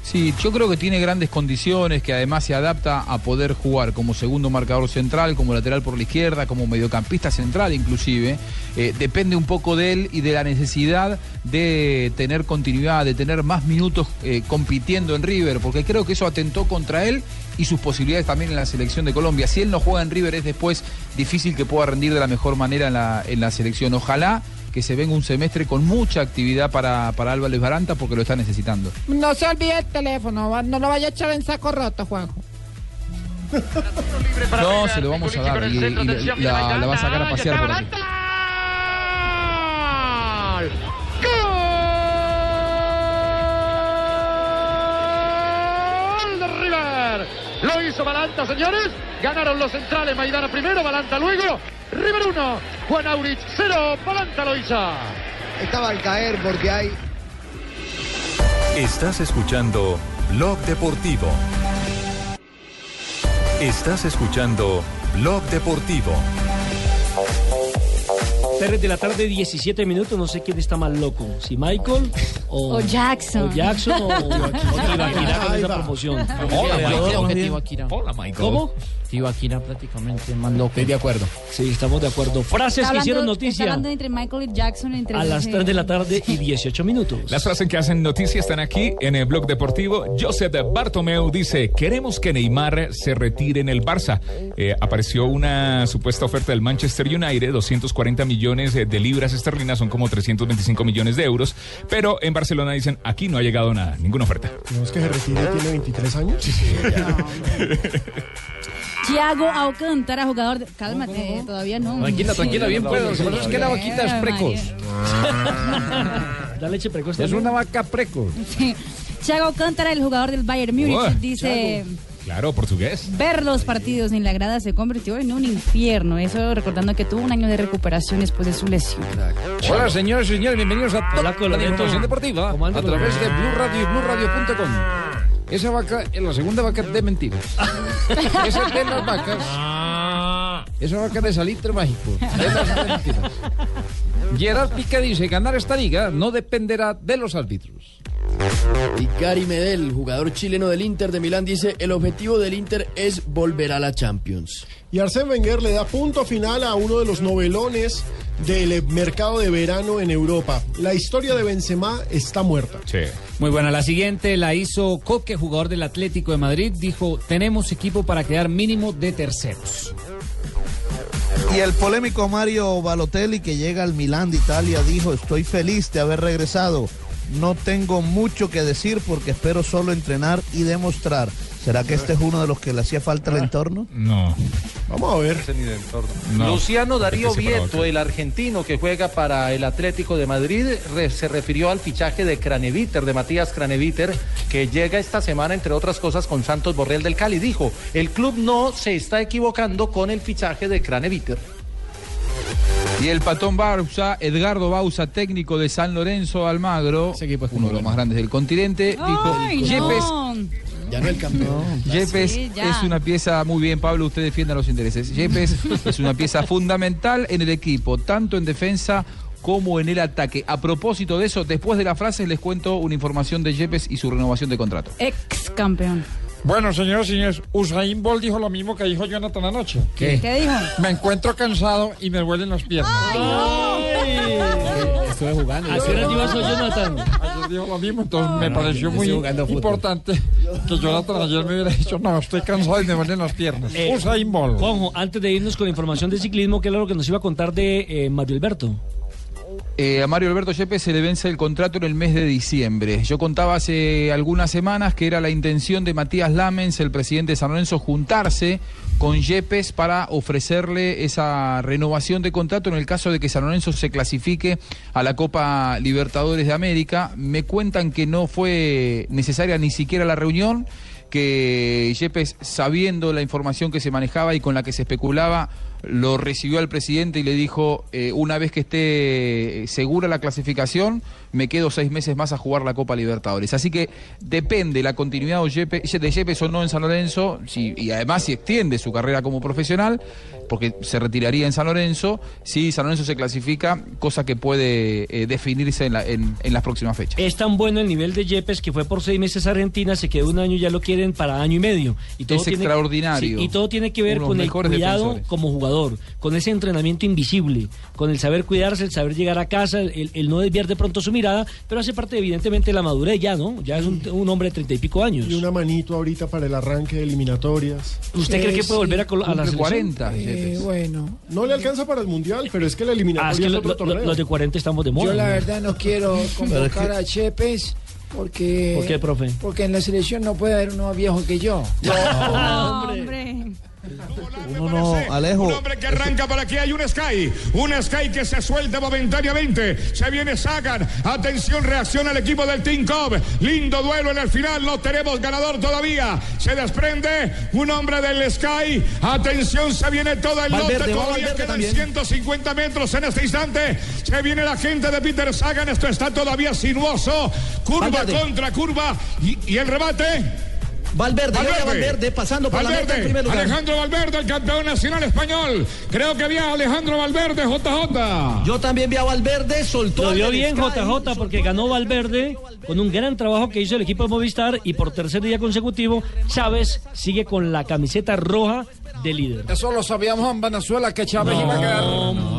Sí, yo creo que tiene grandes condiciones, que además se adapta a poder jugar como segundo marcador central, como lateral por la izquierda, como mediocampista central inclusive. Eh, depende un poco de él y de la necesidad de tener continuidad, de tener más minutos eh, compitiendo en River, porque creo que eso atentó contra él y sus posibilidades también en la selección de Colombia. Si él no juega en River es después difícil que pueda rendir de la mejor manera en la, en la selección. Ojalá que se venga un semestre con mucha actividad para, para Álvarez Baranta porque lo está necesitando. No se olvide el teléfono, no lo vaya a echar en saco roto, Juanjo. No, se lo vamos a dar y, y la, la- la va a sacar a pasear por aquí. Lo hizo Balanta, señores. Ganaron los centrales. Maidana primero, Balanta luego. River 1, Juan Aurich 0, Balanta lo hizo. Estaba al caer porque hay Estás escuchando Blog Deportivo. Estás escuchando Blog Deportivo. 3 de la tarde, 17 minutos. No sé quién está más loco. Si Michael o, O Jackson. O Jackson o, Tibaquirá con esa promoción. Hola, Michael. ¿Cómo? Tibaquirá prácticamente más loco. Estoy de acuerdo. Sí, estamos de acuerdo. Frases que hicieron noticia hablando entre Michael y Jackson. Entre a las ese- 3 de la tarde y 18 minutos. Las frases que hacen noticia están aquí en el blog deportivo. Joseph Bartomeu dice, queremos que Neymar se retire en el Barça. Eh, apareció una supuesta oferta del Manchester United, 240 millones de de libras esterlinas, son como 325 millones de euros. Pero en Barcelona dicen, aquí no ha llegado nada, ninguna oferta. ¿No es que se retire tiene 23 años? Thiago Alcántara, jugador de... Cálmate, eh, todavía no. Tranquila, tranquila, bien puedo. Es que la vaquita es precoz. La leche precoz. Es una vaca precoz. Sí. Thiago Alcántara, el jugador del Bayern Múnich, dice... Claro, portugués. Ver los partidos en la grada se convirtió en un infierno. Eso recordando que tuvo un año de recuperación después de su lesión. Hola, señores y señores, bienvenidos a toda la información deportiva a través de. Blue Radio y BlueRadio.com. Esa vaca es la segunda vaca de mentiras. Esa de las vacas. Vaca de salitre mágico. De de mentiras. Gerard Piqué dice, ganar esta liga no dependerá de los árbitros. Y Gary Medel, jugador chileno del Inter de Milán, dice, el objetivo del Inter es volver a la Champions. Y Arsène Wenger le da punto final a uno de los novelones del mercado de verano en Europa. La historia de Benzema está muerta. Muy buena, la siguiente la hizo Coque, jugador del Atlético de Madrid. Dijo, tenemos equipo para quedar mínimo de terceros. Y el polémico Mario Balotelli que llega al Milán de Italia dijo, estoy feliz de haber regresado. No tengo mucho que decir porque espero solo entrenar y demostrar. ¿Será que este es uno de los que le hacía falta al entorno? No. Vamos a ver. No. Luciano Darío Vieto, el argentino que juega para el Atlético de Madrid, re- se refirió al fichaje de Craneviter, de Matías Craneviter, que llega esta semana, entre otras cosas, con Santos Borrell del Cali. Dijo, el club no se está equivocando con el fichaje de Craneviter. Y el patón Bausa, Edgardo Bausa, técnico de San Lorenzo Almagro, uno de los más grandes del continente, dijo, Ay, Yepes, no. Ya no el campeón. Yepes Sí, ya. es una pieza, muy bien Pablo, usted defienda los intereses. Yepes es una pieza fundamental en el equipo, tanto en defensa como en el ataque. A propósito de eso, después de las frases les cuento una información de Yepes y su renovación de contrato. Ex campeón. Bueno, señores y señores, Usain Bolt dijo lo mismo que dijo Jonathan anoche. ¿Qué? ¿Qué dijo? Me encuentro cansado y me duelen las piernas. Estuve jugando. ¿A qué hora Jonathan? Ayer dijo lo mismo, entonces me no, pareció muy importante que Jonathan ayer me hubiera dicho, no, estoy cansado y me duelen las piernas. Eh, Usain Bolt. Juanjo, antes de irnos con información de ciclismo, ¿qué era lo que nos iba a contar de eh, Mario Alberto? Eh, a Mario Alberto Yepes se le vence el contrato en el mes de diciembre. Yo contaba hace algunas semanas que era la intención de Matías Lamens, el presidente de San Lorenzo, juntarse con Yepes para ofrecerle esa renovación de contrato en el caso de que San Lorenzo se clasifique a la Copa Libertadores de América. Me cuentan que no fue necesaria ni siquiera la reunión que Yepes, sabiendo la información que se manejaba y con la que se especulaba, lo recibió al presidente y le dijo, eh, una vez que esté segura la clasificación, me quedo seis meses más a jugar la Copa Libertadores. Así que depende la continuidad de Yepes o no en San Lorenzo, si- y además si extiende su carrera como profesional, porque se retiraría en San Lorenzo, si San Lorenzo se clasifica, cosa que puede eh, definirse en, la- en- en las próximas fechas. Es tan bueno el nivel de Yepes que fue por seis meses a Argentina, se quedó un año y ya lo quieren para año y medio. Y Es extraordinario. Sí, y todo tiene que ver con el cuidado defensores. como jugador, con ese entrenamiento invisible, con el saber cuidarse, el saber llegar a casa, el, el no desviar de pronto su mirada, pero hace parte evidentemente de la madurez ya, ¿no? Ya es un, un hombre de treinta y pico años. Y una manito ahorita para el arranque de eliminatorias. ¿Usted cree que puede volver a, col- a la Cumple selección? 40, Eh, bueno, No le alcanza para el mundial, pero es que la Ah, eliminatoria es que es lo- otro lo- torneo. los de 40 estamos de moda. yo la ¿no? verdad no quiero convocar a Chepes porque... ¿Por qué, profe? Porque en la selección no puede haber uno más viejo que yo. No, hombre. Uno no, Alejo. Un hombre que arranca por aquí hay un Sky. Un Sky que se suelta momentáneamente. Se viene Sagan. Atención, reacciona el equipo del Team Cobb. Lindo duelo en el final. No tenemos ganador todavía. Se desprende un hombre del Sky. Atención, se viene todo el Valverde, lote. Todavía Valverde quedan también. 150 metros en este instante. Se viene la gente de Peter Sagan. Esto está todavía sinuoso. Curva Valverde. contra curva. Y, y el remate. Valverde, vi a Valverde pasando por la meta en Valverde, primer lugar. Alejandro Valverde, el campeón nacional español. Creo que había Alejandro Valverde, JJ. Yo también vi a Valverde, soltó. Lo del bien Sky. JJ porque ganó Valverde con un gran trabajo que hizo el equipo de Movistar y por tercer día consecutivo Chávez sigue con la camiseta roja de líder. Eso lo sabíamos en Venezuela, que Chávez iba a quedar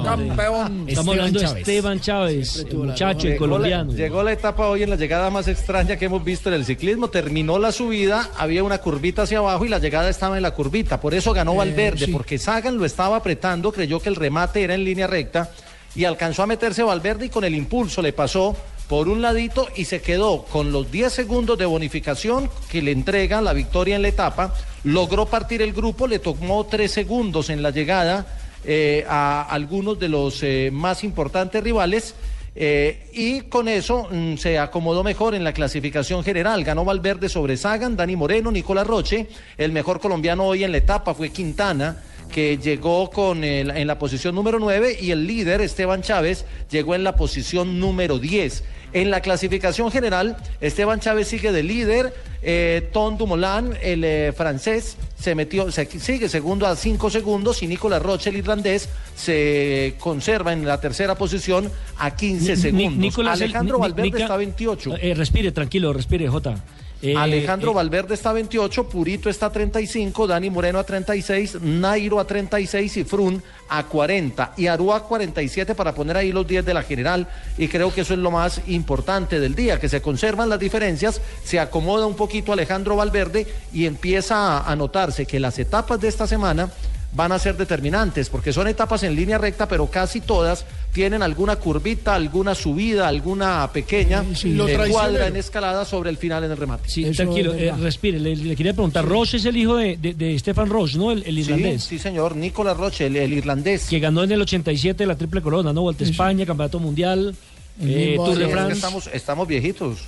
campeón. Estamos hablando de Esteban Chávez, el muchacho, el Llegó la- colombiano. Llegó la etapa hoy en la llegada más extraña que hemos visto en el ciclismo. Terminó la subida, había una curvita hacia abajo y la llegada estaba en la curvita. Por eso ganó Eh, Valverde, sí. porque Sagan lo estaba apretando, creyó que el remate era en línea recta y alcanzó a meterse Valverde y con el impulso le pasó por un ladito y se quedó con los 10 segundos de bonificación que le entrega la victoria en la etapa. Logró partir el grupo, le tomó 3 segundos en la llegada eh, a algunos de los eh, más importantes rivales. eh, y con eso mm, se acomodó mejor en la clasificación general. Ganó Valverde sobre Sagan, Dani Moreno, Nicolás Roche. El mejor colombiano hoy en la etapa fue Quintana, que llegó con el- en la posición número 9 y el líder, Esteban Chávez, llegó en la posición número 10. En la clasificación general, Esteban Chávez sigue de líder, eh, Tom Dumoulin, el eh, francés, se metió, se, sigue segundo a 5 segundos y Nicolás Roche, el irlandés, se conserva en la tercera posición a 15 Ni- segundos. El- Alejandro Ni- Valverde está a 28. Eh, respire, tranquilo, respire, Jota. Eh, Alejandro eh, Valverde está a 28, Purito está a 35, Dani Moreno a 36, Nairo a 36 y Frun a 40 y Arúa a 47 para poner ahí los 10 de la general. Y creo que eso es lo más importante del día, que se conservan las diferencias, se acomoda un poquito Alejandro Valverde y empieza a, a notarse que las etapas de esta semana van a ser determinantes, porque son etapas en línea recta, pero casi todas tienen alguna curvita, alguna subida, alguna pequeña Lo eh, cuadra en escalada sobre el final en el remate. Sí, tranquilo, eh, respire. Le, le quería preguntar, Roche es el hijo de, de, de Stefan Roche, ¿no? El, el irlandés. Sí, sí, señor, Nicolás Roche, el, el irlandés. Que ganó en el 87 la triple corona, ¿no? Vuelta a España, Campeonato Mundial, eh, Tour de año. Es que France. Estamos, estamos viejitos.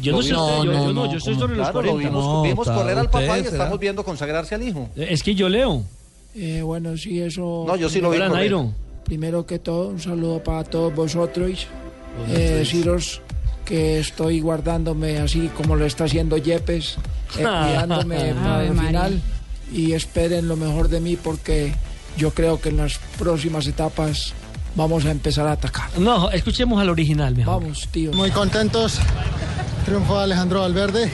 Yo no sé usted, yo- yo no, yo estoy sobre los Claro, lo 40. vimos, No, correr al papá y estamos viendo consagrarse al hijo. Es que yo leo. Eh, bueno, sí, eso. No, yo sí lo vi. Nairo. Primero que todo, un saludo para todos vosotros. Eh, deciros que estoy guardándome así como lo está haciendo Yepes, eh, cuidándome para el final. Y esperen lo mejor de mí porque yo creo que en las próximas etapas vamos a empezar a atacar. No, escuchemos al original, mejor. Vamos, tío. Muy contentos. Triunfo de Alejandro Valverde.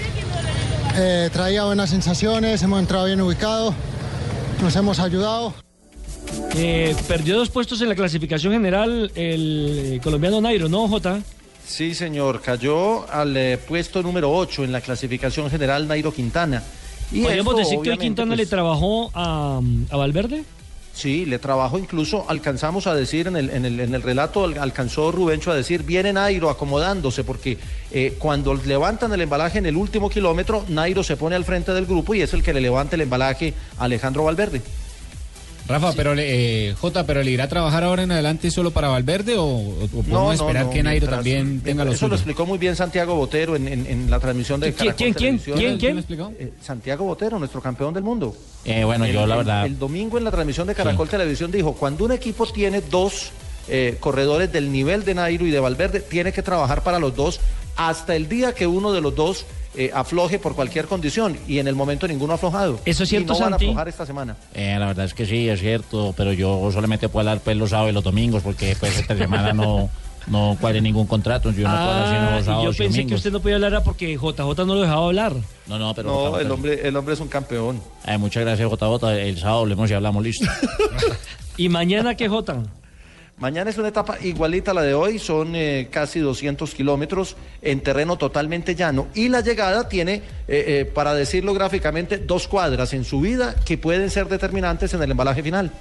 Eh, traía buenas sensaciones, hemos entrado bien ubicado, nos hemos ayudado. Eh, perdió dos puestos en la clasificación general el eh, colombiano Nairo, ¿no, Jota? Sí, señor, cayó al eh, puesto número 8 en la clasificación general Nairo Quintana. Y ¿Podríamos esto, decir que hoy Quintana pues, le trabajó a, a Valverde? Sí, le trabajó incluso, alcanzamos a decir en el, en el, en el relato, al- alcanzó Rubencho a decir, viene Nairo acomodándose, porque eh, cuando levantan el embalaje en el último kilómetro, Nairo se pone al frente del grupo y es el que le levanta el embalaje a Alejandro Valverde. Rafa, pero le- eh, Jota, pero le irá a trabajar ahora en adelante solo para Valverde o, o podemos esperar que Nairo mientras- también tenga lo Eso lo explicó muy bien Santiago Botero en, en- en la transmisión de ¿Quién, Caracol quién, quién, Televisión. quién, quién? ¿Quién lo Eh, Santiago Botero, nuestro campeón del mundo. Eh, bueno, yo El- la el- verdad- El, domingo en la transmisión de Caracol Televisión dijo, cuando un equipo tiene dos eh, corredores del nivel de Nairo y de Valverde, tiene que trabajar para los dos hasta el día que uno de los dos eh, afloje por cualquier condición y en el momento ninguno ha aflojado. ¿Eso es cierto, y no van a aflojar esta semana. Eh, la verdad es que sí, es cierto, pero yo solamente puedo hablar pues los sábados y los domingos porque pues esta semana no, no cuadré ningún contrato, yo no puedo Ah, sino los y yo pensé que usted no podía hablar porque JJ no lo dejaba hablar. No, no, pero No, JJ el hombre, el hombre es un campeón. Eh, muchas gracias, JJ. El sábado hablemos y hablamos, listo. ¿Y mañana qué, Jota? Mañana es una etapa igualita a la de hoy, son eh, casi 200 kilómetros en terreno totalmente llano. Y la llegada tiene, eh, eh, para decirlo gráficamente, dos cuadras en subida que pueden ser determinantes en el embalaje final.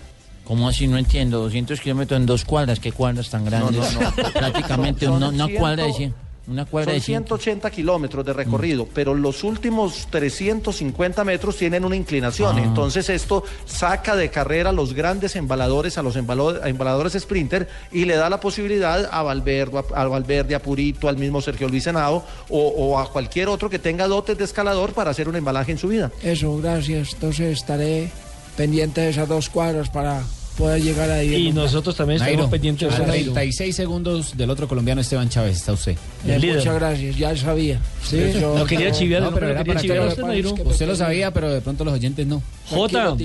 ¿Cómo así? No entiendo. 200 kilómetros en dos cuadras. ¿Qué cuadras tan grandes? No, no, no. Prácticamente Son- una, son una ciento- cuadra de cien. Una cuadra Son de cinco. 180 kilómetros de recorrido, pero los últimos 350 metros tienen una inclinación. Ah. Entonces esto saca de carrera a los grandes embaladores, a los embalo- a embaladores sprinter y le da la posibilidad a Valverde, a, a Valverde, a Purito, al mismo Sergio Luis Henao o, o a cualquier otro que tenga dotes de escalador para hacer un embalaje en su vida. Eso, gracias. Entonces estaré pendiente de esas dos cuadras para poder llegar ahí. Y nosotros también estaremos pendientes de a eso. 36 segundos del otro colombiano Esteban Chávez está usted. Eh, muchas gracias, ya sabía. Sí, no quería chiviar, No, pero es que Usted lo sabía, pero de pronto los oyentes no. Jota,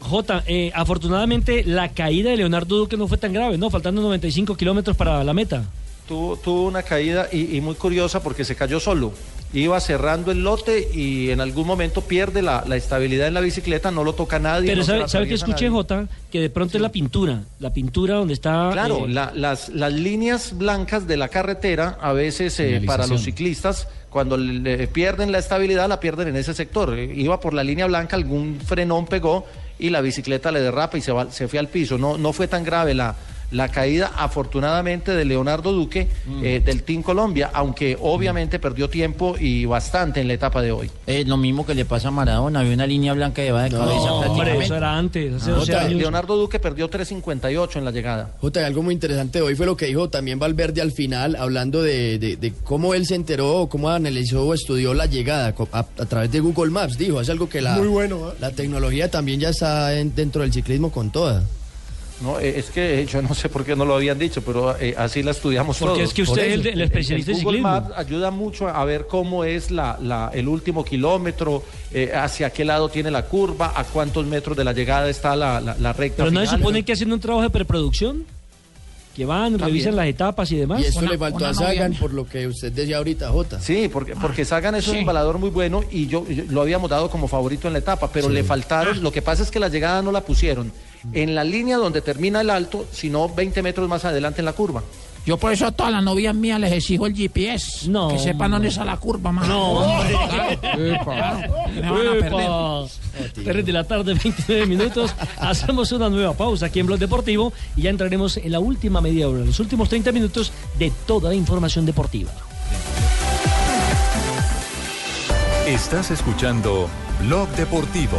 Jota eh, afortunadamente la caída de Leonardo Duque no fue tan grave, ¿no? Faltando 95 kilómetros para la meta. Tuvo, tuvo una caída y, y muy curiosa porque se cayó solo. Iba cerrando el lote y en algún momento pierde la, la estabilidad en la bicicleta, no lo toca nadie. Pero no ¿sabe, que escuché. Jota? Que de pronto es la pintura. La pintura donde está... Claro, eh, la- las, las líneas blancas de la carretera a veces eh, para los ciclistas, cuando le- le pierden la estabilidad, la pierden en ese sector. Eh, Iba por la línea blanca, algún frenón pegó y la bicicleta le derrapa y se, va, se fue al piso. No, no fue tan grave la, la caída, afortunadamente, de Leonardo Duque Mm. eh, del Team Colombia, aunque obviamente perdió tiempo y bastante en la etapa de hoy. Es lo mismo que le pasa a Maradona, había una línea blanca que va de cabeza hombre, prácticamente. eso era antes, hace Ah, 12 años. Leonardo Duque perdió 3.58 en la llegada. Jota, algo muy interesante hoy fue lo que dijo también Valverde al final, hablando de, de- de cómo él se enteró, cómo analizó o estudió la llegada a, a través de Google Maps. Dijo, es algo que la, Muy bueno, ¿eh? la tecnología también ya está en- dentro del ciclismo con toda. No, eh, es que eh, yo no sé por qué no lo habían dicho, pero eh, así la estudiamos Porque todos. es que usted es el el especialista en Google ciclismo. Maps ayuda mucho a ver cómo es la, la- el último kilómetro, eh, hacia qué lado tiene la curva, a cuántos metros de la llegada está la, la, la recta Pero no se final. supone que haciendo un trabajo de preproducción, que van, También. revisan las etapas y demás. Y eso le faltó a Sagan por lo que usted decía ahorita, Jota. Sí, porque, porque Sagan es un Sí. embalador muy bueno y yo, yo lo habíamos dado como favorito en la etapa, pero le faltaron, lo que pasa es que la llegada no la pusieron en la línea donde termina el alto, sino 20 metros más adelante en la curva. Yo por eso a todas las novias mías les exijo el GPS. No, Que sepan dónde está la curva, más. No, me van a perder. Epa. Tres de la tarde, 29 minutos. Hacemos una nueva pausa aquí en Blog Deportivo y ya entraremos en la última media hora, los últimos 30 minutos de toda la información deportiva. Estás escuchando Blog Deportivo.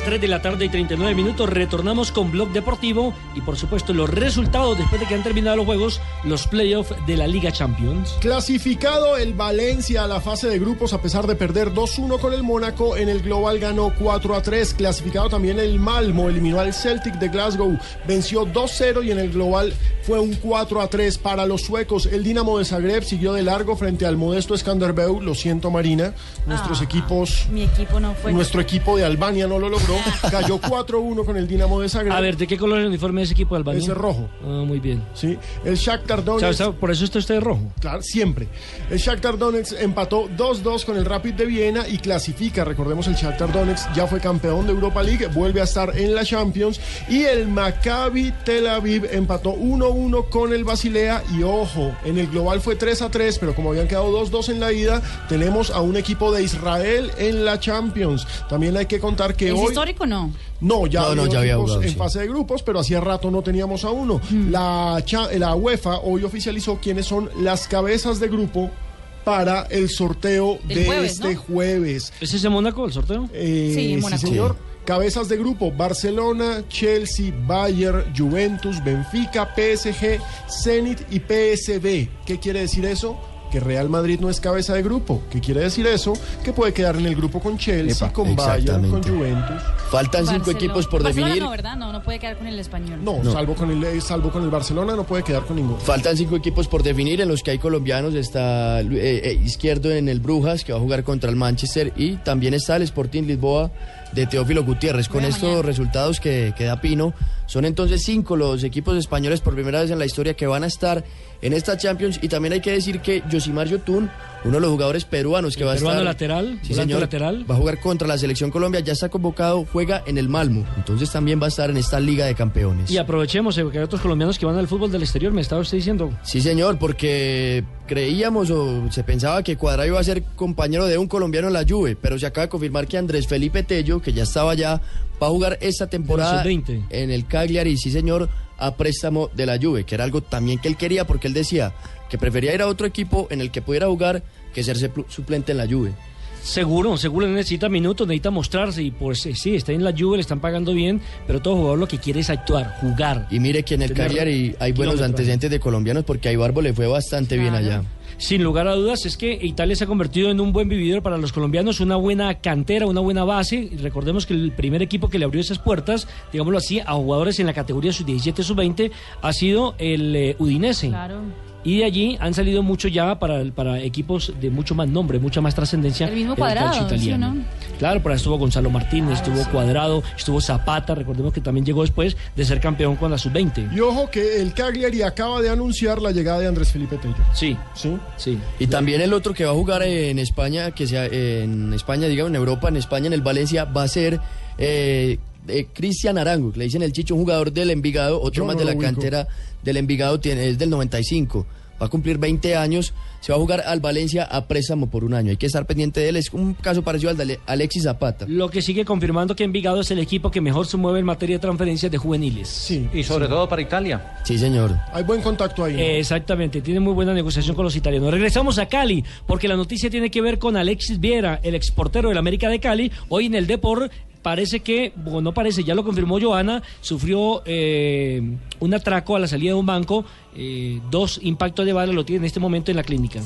Las 3 de la tarde y 39 minutos retornamos con Blog Deportivo y por supuesto los resultados después de que han terminado los juegos, los playoffs de la Liga Champions. Clasificado el Valencia a la fase de grupos a pesar de perder 2-1 con el Mónaco, en el global ganó 4-3. Clasificado también el Malmo, eliminó al Celtic de Glasgow, venció 2-0 y en el global fue un 4-3 para los suecos. El Dinamo de Zagreb siguió de largo frente al modesto Skanderbeu, lo siento Marina, nuestros equipos... Mi equipo no fue. Nuestro equipo de Albania no lo logró, cayó 4-1 con el Dinamo de Zagreb. A ver, ¿de qué color es el uniforme de ese equipo de Albania? Ese es rojo. Ah, muy bien. Sí, el Shakhtar O sea, Donetsk... por eso está usted de rojo. Claro, siempre. El Shakhtar Donetsk empató 2-2 con el Rapid de Viena y clasifica. Recordemos, el Shakhtar Donetsk ya fue campeón de Europa League, vuelve a estar en la Champions. Y el Maccabi Tel Aviv empató 1-1 con el Basilea. Y ojo, en el global fue 3-3, pero como habían quedado 2-2 en la ida, tenemos a un equipo de Israel en la Champions. También hay que contar que ¿Es hoy... histórico o no? No, ya, No, ya había jugado, en sí. fase de grupos, pero hacía rato no teníamos a uno. La, cha- la UEFA hoy oficializó quiénes son las cabezas de grupo para el sorteo El de jueves, este ¿no? jueves. ¿Es ese Mónaco el sorteo? Eh, Sí, en Mónaco. señor. Cabezas de grupo: Barcelona, Chelsea, Bayern, Juventus, Benfica, PSG, Zenit y PSV. ¿Qué quiere decir eso? Que Real Madrid no es cabeza de grupo. ¿Qué quiere decir eso? Que puede quedar en el grupo con Chelsea, Epa, con Bayern, con. Juventus. Faltan cinco Barcelona. equipos por Barcelona definir. no, ¿verdad? No, no puede quedar con el español. No, Salvo, con el, eh, salvo con el Barcelona no puede quedar con ninguno. Faltan cinco equipos por definir, en los que hay colombianos. Está eh, eh, Izquierdo en el Brujas, que va a jugar contra el Manchester. Y también está el Sporting Lisboa de Teófilo Gutiérrez. Con estos resultados que, que da Pino, son entonces cinco los equipos españoles por primera vez en la historia que van a estar en esta Champions. Y también hay que decir que Josimar Yotun uno de los jugadores peruanos que va a peruano estar... lateral, Sí, señor. lateral. Va a jugar contra la selección Colombia, ya está convocado, juega en el Malmo. Entonces también va a estar en esta Liga de Campeones. Y aprovechemos, eh, porque hay otros colombianos que van al fútbol del exterior, me estaba usted diciendo. Sí, señor, porque creíamos o se pensaba que Cuadrado iba a ser compañero de un colombiano en la Juve, pero se acaba de confirmar que Andrés Felipe Tello, que ya estaba allá, va a jugar esta temporada sub-20. en el Cagliari, sí, señor, a préstamo de la Juve, que era algo también que él quería, porque él decía que prefería ir a otro equipo en el que pudiera jugar que ser supl- suplente en la Juve. Seguro, seguro necesita minutos, necesita mostrarse y pues eh, sí, está en la Juve, le están pagando bien, pero todo jugador lo que quiere es actuar, jugar. Y mire que en el Cagliari hay buenos antecedentes de colombianos, porque a Ibarbo le fue bastante bien allá. Sin lugar a dudas, es que Italia se ha convertido en un buen vividor para los colombianos, una buena cantera, una buena base. Recordemos que el primer equipo que le abrió esas puertas, digámoslo así, a jugadores en la categoría sub-17, sub-20, ha sido el eh, Udinese. Claro. Y de allí han salido muchos ya para, para equipos de mucho más nombre, mucha más trascendencia. El mismo Cuadrado, ¿sí o italiano. no? Claro, pero ahí estuvo Gonzalo Martínez, estuvo Cuadrado, estuvo Zapata, recordemos que también llegó después de ser campeón con la sub-20. Y ojo que el Cagliari acaba de anunciar la llegada de Andrés Felipe Tello. Sí. Sí. Sí. Y también el otro que va a jugar en España, que sea en España, digamos en Europa, en España, en el Valencia, va a ser eh, eh, Cristian Arango, que le dicen el Chicho, un jugador del Envigado, otro Yo más no de la ubico. cantera del Envigado, tiene, es del 95. Va a cumplir 20 años, se va a jugar al Valencia a préstamo por un año. Hay que estar pendiente de él, es un caso parecido al de Ale- Alexis Zapata. Lo que sigue confirmando que Envigado es el equipo que mejor se mueve en materia de transferencias de juveniles. Sí. Y sobre todo para Italia. Sí, señor. Hay buen contacto ahí. ¿no? Eh, Exactamente, tiene muy buena negociación con los italianos. Regresamos a Cali, porque la noticia tiene que ver con Alexis Viera, el exportero del América de Cali. Hoy en el Depor parece que, bueno, no parece, ya lo confirmó Joana, sufrió eh, un atraco a la salida de un banco, eh, dos impactos de bala, lo tiene en este momento en la clínica.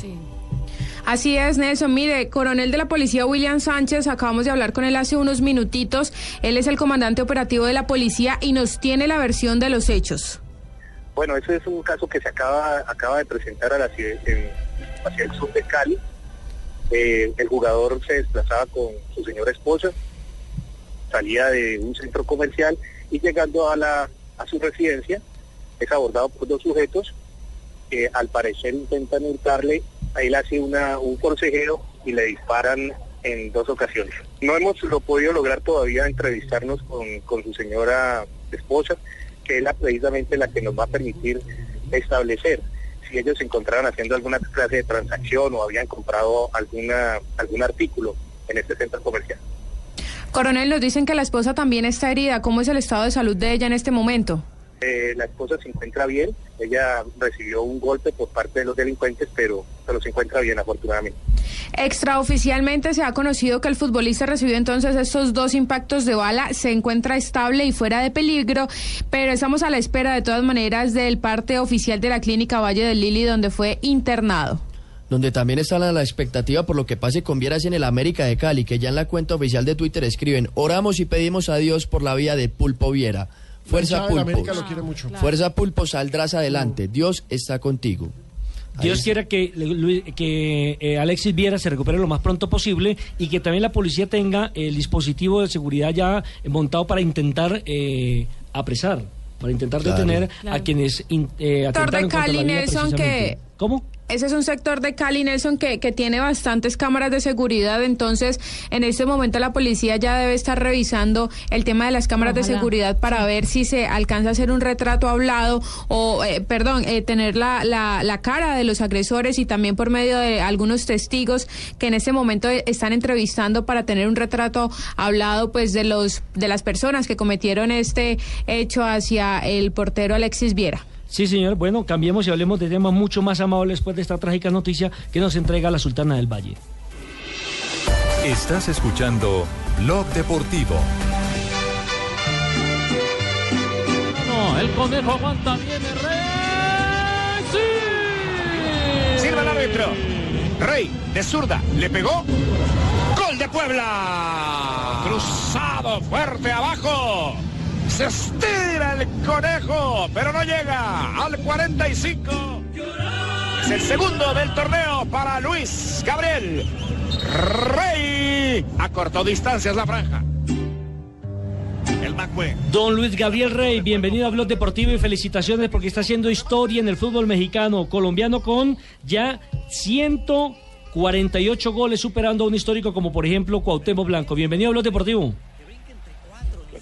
Así es, Nelson. Mire, coronel de la policía William Sánchez, acabamos de hablar con él hace unos minutitos. Él es el comandante operativo de la policía y nos tiene la versión de los hechos. Bueno, ese es un caso que se acaba acaba de presentar a la ciudad, en- hacia el sur de Cali. Eh, el jugador se desplazaba con su señora esposa, salía de un centro comercial y llegando a, la, a su residencia es abordado por dos sujetos que al parecer intentan hurtarle, a él hace una, un forcejeo y le disparan en dos ocasiones. No hemos lo podido lograr todavía entrevistarnos con, con su señora esposa, que es la, precisamente la que nos va a permitir establecer si ellos se encontraron haciendo alguna clase de transacción o habían comprado alguna algún artículo en este centro comercial. Coronel, nos dicen que la esposa también está herida. ¿Cómo es el estado de salud de ella en este momento? Eh, la esposa se encuentra bien, ella recibió un golpe por parte de los delincuentes, pero, pero se encuentra bien afortunadamente. Extraoficialmente se ha conocido que el futbolista recibió entonces estos dos impactos de bala, se encuentra estable y fuera de peligro, pero estamos a la espera de todas maneras del parte oficial de la clínica Valle del Lili donde fue internado. Donde también están a la expectativa por lo que pase con Vieras en el América de Cali, que ya en la cuenta oficial de Twitter escriben, oramos y pedimos a Dios por la vida de Pulpo Viera. Fuerza Pulpo. América lo quiere mucho. Fuerza Pulpo, saldrás adelante. Dios está contigo. Dios está. quiera que, que eh, Alexis Viera se recupere lo más pronto posible y que también la policía tenga el dispositivo de seguridad ya montado para intentar eh, apresar, para intentar Claro. detener Claro. a quienes eh, atentaron contra Cali, la vida Nelson, que... ¿Cómo? Ese es un sector de Cali, Nelson, que, que tiene bastantes cámaras de seguridad. Entonces, en este momento la policía ya debe estar revisando el tema de las cámaras de seguridad para ver si se alcanza a hacer un retrato hablado o, eh, perdón, eh, tener la, la, la cara de los agresores y también por medio de algunos testigos que en este momento eh, están entrevistando para tener un retrato hablado, pues, de los de las personas que cometieron este hecho hacia el portero Alexis Viera. Sí, señor. Bueno, cambiemos y hablemos de temas mucho más amables después de esta trágica noticia que nos entrega la Sultana del Valle. Estás escuchando Blog Deportivo. No, el conejo aguanta bien, Rey. ¡Sí! Sirva el árbitro. Rey, de zurda, le pegó. Gol de Puebla. Cruzado, fuerte abajo. Se estira el conejo, pero no llega al 45. Es el segundo del torneo para Luis Gabriel. Rey. A corto distancias la franja. Don Luis Gabriel Rey, bienvenido a Blog Deportivo y felicitaciones porque está haciendo historia en el fútbol mexicano colombiano con ya 48 goles superando a un histórico como por ejemplo Cuauhtémoc Blanco. Bienvenido a Blog Deportivo.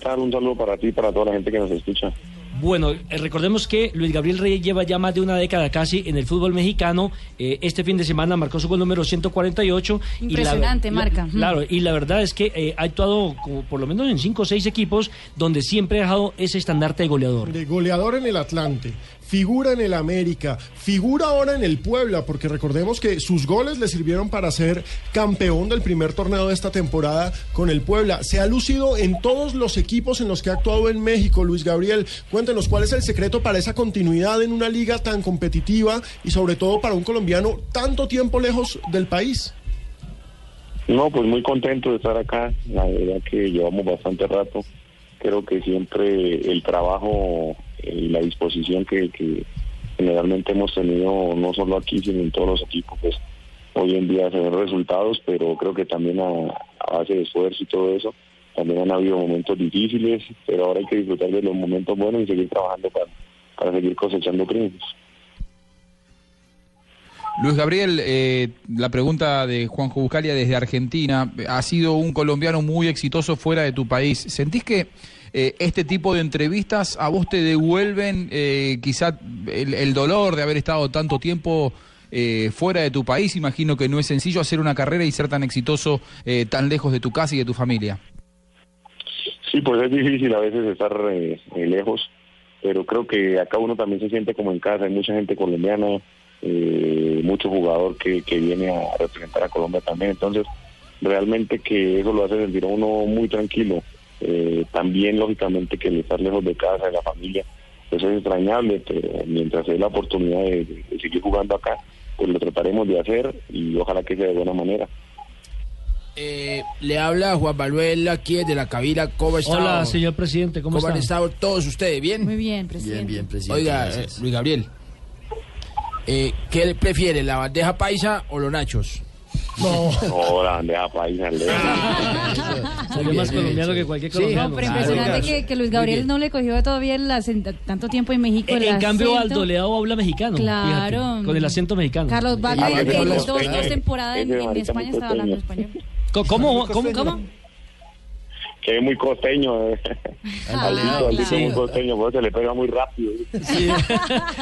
Un saludo para ti y para toda la gente que nos escucha. Bueno, eh, recordemos que Luis Gabriel Reyes lleva ya más de una década casi en el fútbol mexicano. Eh, este fin de semana marcó su gol número 148. y la- Impresionante, la- marca. Claro, y la verdad es que eh, ha actuado como por lo menos en cinco o seis equipos donde siempre ha dejado ese estandarte de goleador. De goleador en el Atlante, figura en el América, figura ahora en el Puebla, porque recordemos que sus goles le sirvieron para ser campeón del primer torneo de esta temporada con el Puebla. Se ha lucido en todos los equipos en los que ha actuado en México, Luis Gabriel. Cuéntenos cuál es el secreto para esa continuidad en una liga tan competitiva y sobre todo para un colombiano tanto tiempo lejos del país. No, pues muy contento de estar acá. La verdad que llevamos bastante rato. Creo que siempre el trabajo la disposición que, generalmente hemos tenido, no solo aquí, sino en todos los equipos, pues hoy en día se ven resultados, pero creo que también a, base de esfuerzo y todo eso, también han habido momentos difíciles, pero ahora hay que disfrutar de los momentos buenos y seguir trabajando para, para seguir cosechando triunfos. Luis Gabriel, eh, la pregunta de Juanjo Buscalia desde Argentina. Ha sido un colombiano muy exitoso fuera de tu país. ¿Sentís que eh, este tipo de entrevistas a vos te devuelven eh, quizá el, el dolor de haber estado tanto tiempo eh, fuera de tu país? Imagino que no es sencillo hacer una carrera y ser tan exitoso eh, tan lejos de tu casa y de tu familia. Sí, pues es difícil a veces estar eh, eh, lejos, pero creo que acá uno también se siente como en casa. Hay mucha gente colombiana, mucho jugador que, que viene a representar a Colombia también. Entonces, realmente que eso lo hace sentir a uno muy tranquilo. Eh, también, lógicamente, que el estar lejos de casa, de la familia, eso es extrañable, pero mientras hay la oportunidad de, de seguir jugando acá, pues lo trataremos de hacer y ojalá que sea de buena manera. Eh, le habla Juan Manuel aquí desde la cabina. ¿Cómo está? Hola, señor presidente, ¿cómo, ¿Cómo han estado todos ustedes? ¿Bien? Muy bien, presidente. Bien, bien, presidente. Oiga, eh. Luis Gabriel, eh, ¿qué prefiere, la bandeja paisa o los nachos? No. No, la bandeja paisa. Salió más colombiano que cualquier Sí, colombiano. No, pero impresionante que, que Luis Gabriel no le cogió todavía el acen- tanto tiempo en México. En, el en cambio, acento. Aldo Leao habla mexicano. Claro. fíjate, con el acento mexicano. Carlos Vaca, Ah, dos, es dos, costeño. temporadas en, en España estaba hablando español. ¿Cómo? ¿Cómo? ¿Cómo? Que es muy costeño. eh. Ah, Aldito, Aldito claro. es muy costeño, pues se le pega muy rápido. Sí.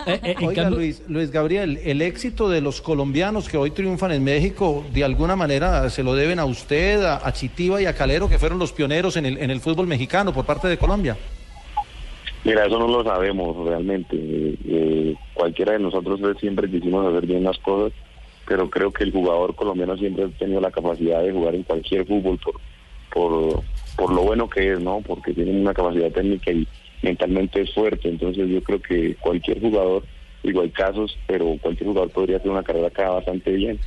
Eh, eh, Oiga, Luis, Luis Gabriel, el éxito de los colombianos que hoy triunfan en México, de alguna manera se lo deben a usted, a, a Chitiva y a Calero, que fueron los pioneros en el, en el fútbol mexicano por parte de Colombia. Mira, eso no lo sabemos realmente. Eh, eh, cualquiera de nosotros siempre quisimos hacer bien las cosas, pero creo que el jugador colombiano siempre ha tenido la capacidad de jugar en cualquier fútbol por, por, por lo bueno que es, ¿no? Porque tiene una capacidad técnica y mentalmente es fuerte. Entonces yo creo que cualquier jugador, digo, hay casos, pero cualquier jugador podría hacer una carrera acá bastante bien.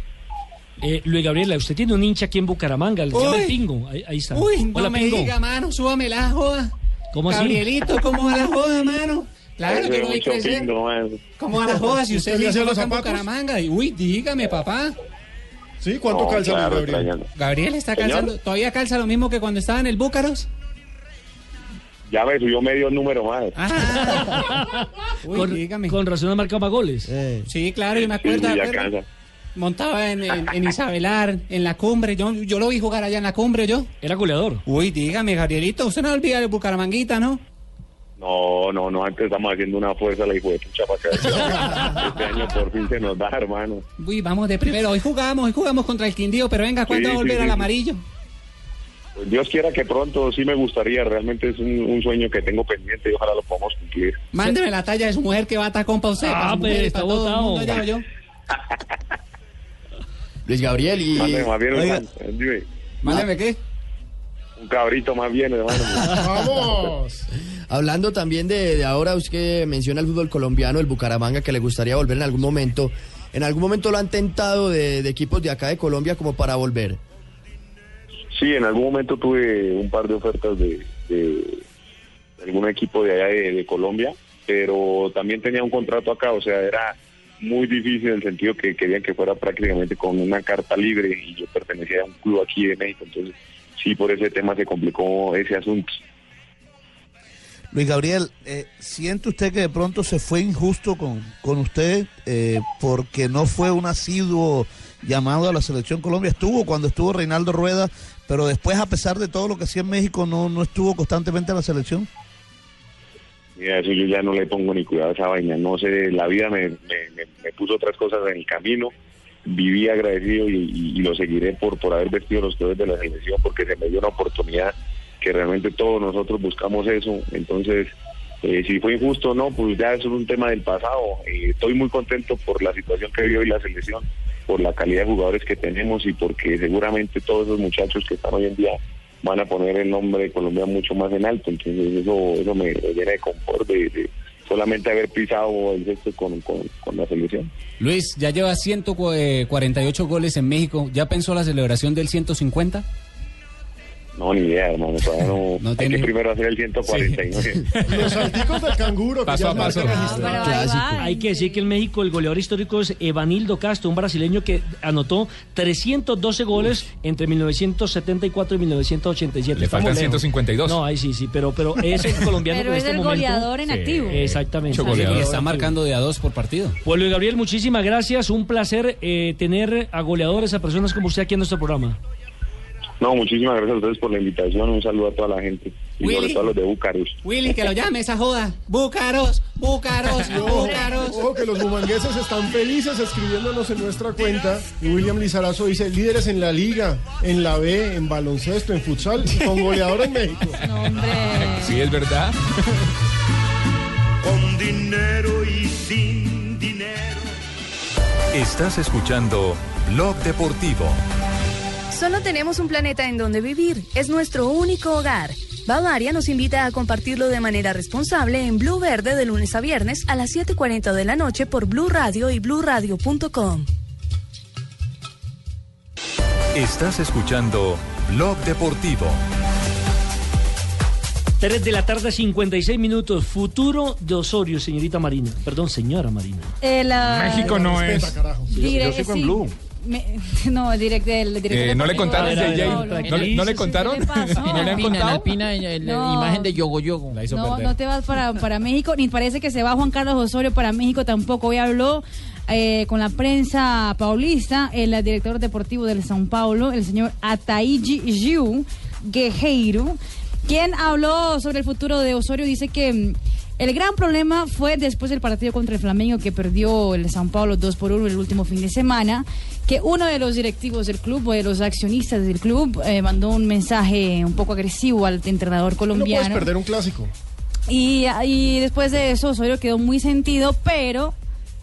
eh, Luis Gabriela, usted tiene un hincha aquí en Bucaramanga, el se llama Pingo. Ahí, ahí está. Uy, no Hola, me Pingo. diga, mano, súbame la joda. ¿Cómo así? Gabrielito, ¿cómo va la joda, mano? Claro Eso que no hay pingo. ¿Cómo va la joda si usted ¿Usted le le hizo los en? Bucaramanga? Y, uy, dígame, papá. ¿Sí? ¿Cuánto No, calza claro, Gabriel? extrañando. Gabriel está Señor. calzando, todavía calza lo mismo que cuando estaba en el Búcaros. Ya me subió medio número más. Ah. Uy, Con, dígame. con razón ha marcado más goles. Sí, claro, yo me acuerdo. sí, ya acuerdo. Montaba en, en, en Isabelar, en la cumbre. Yo, yo lo vi jugar allá en la cumbre, yo. Era goleador. Uy, dígame, Gabrielito, usted no olvida el Bucaramanguita, ¿no? No, no, no, antes estamos haciendo una fuerza la hijo de pucha para que este año por fin se nos da, hermano. Uy, vamos de primero. Hoy jugamos, hoy jugamos contra el Quindío, pero venga, ¿cuándo Sí, va a volver sí, al sí. amarillo? Pues Dios quiera que pronto sí me gustaría, realmente es un, un sueño que tengo pendiente y ojalá lo podamos cumplir. Mándeme la talla de su mujer que va a estar con usted. Ah, y está todo el mundo, yo. Luis Gabriel y... Mándeme más bien Mándeme qué. Un cabrito más bien, hermano. ¡Vamos! Hablando también de, de ahora, usted que menciona el fútbol colombiano, el Bucaramanga, que le gustaría volver en algún momento. ¿En algún momento lo han tentado de, de equipos de acá de Colombia como para volver? Sí, en algún momento tuve un par de ofertas de, de algún equipo de allá de, de Colombia, pero también tenía un contrato acá, o sea, era muy difícil en el sentido que querían que fuera prácticamente con una carta libre y yo pertenecía a un club aquí de México, entonces sí, por ese tema se complicó ese asunto. Luis Gabriel, eh, ¿siente usted que de pronto se fue injusto con, con usted eh, porque no fue un asiduo llamado a la selección Colombia? Estuvo cuando estuvo Reinaldo Rueda, pero después, a pesar de todo lo que hacía en México, no, no estuvo constantemente a la selección. Mira, eso yo ya no le pongo ni cuidado a esa vaina. No sé, la vida me, me, me- me puso otras cosas en el camino. Viví agradecido y, lo seguiré por, por haber vestido los colores de la selección porque se me dio una oportunidad que realmente todos nosotros buscamos eso. Entonces, eh, si fue injusto o no, pues ya eso es un tema del pasado. Eh, estoy muy contento por la situación que vive hoy la selección, por la calidad de jugadores que tenemos y porque seguramente todos esos muchachos que están hoy en día van a poner el nombre de Colombia mucho más en alto. Entonces eso, eso me, me llena de confort de, de solamente haber pisado el sexto con, con, con la selección. Luis, ya lleva 148 goles en México. ¿Ya pensó la celebración del 150? No, ni idea, hermano. Todavía no, hay tiene- que primero hacer el 149. Los salticos del canguro. que Paso a paso. marca registrado. Hay que decir que en México el goleador histórico es Evanildo Castro, un brasileño que anotó 312 goles entre 1974 y 1987. Le faltan lejos. 152. No, ahí sí, sí, pero, pero es el colombiano Pero que en es este el momento- goleador en activo. Exactamente. Mucho goleador. Y está marcando de a dos por partido. Pues Luis Gabriel, muchísimas gracias. Un placer eh, tener a goleadores, a personas como usted aquí en nuestro programa. No, muchísimas gracias a ustedes por la invitación. Un saludo a toda la gente y Willy. sobre todo a los de Bucarest. Willy, que lo llame esa joda. Búcaros, búcaros, ojo, búcaros. ojo que los bumangueses están felices escribiéndonos en nuestra cuenta. Y William Lizarazo dice, líderes en la liga, en la B, en baloncesto, en futsal, y con goleador en México. Sí, es verdad. Con dinero y sin dinero. Estás escuchando Blog Deportivo. Solo tenemos un planeta en donde vivir. Es nuestro único hogar. Bavaria nos invita a compartirlo de manera responsable en Blue Verde de lunes a viernes a las 7:40 de la noche por Blue Radio y bluradio.com. Estás escuchando Blog Deportivo. 3 de la tarde, 56 minutos. Futuro de Osorio, señorita Marina. Perdón, señora Marina. El, ah, México no Respeta, es. carajo. dire- Yo sigo en. Blue. Me- no, direct, el director Eh, ¿no le contaron, de JJ? Sao Paulo. ¿No le- no le contaron? ¿Qué pasó? ¿Y no le han contado? Alpina, en la No. imagen de Yogo Yogo. La hizo No, perder. no te vas para, para México, ni parece que se va Juan Carlos Osorio para México tampoco. Hoy habló eh, con la prensa paulista el director deportivo del São Paulo, el señor Ataíji Giu Guerreiro, quien habló sobre el futuro de Osorio. Dice que mm, el gran problema fue después del partido contra el Flamengo que perdió el São Paulo 2 por 1 el último fin de semana, que uno de los directivos del club o de los accionistas del club eh, mandó un mensaje un poco agresivo al entrenador No colombiano. puedes perder un clásico. Y, y después de eso, Osorio quedó muy sentido, pero,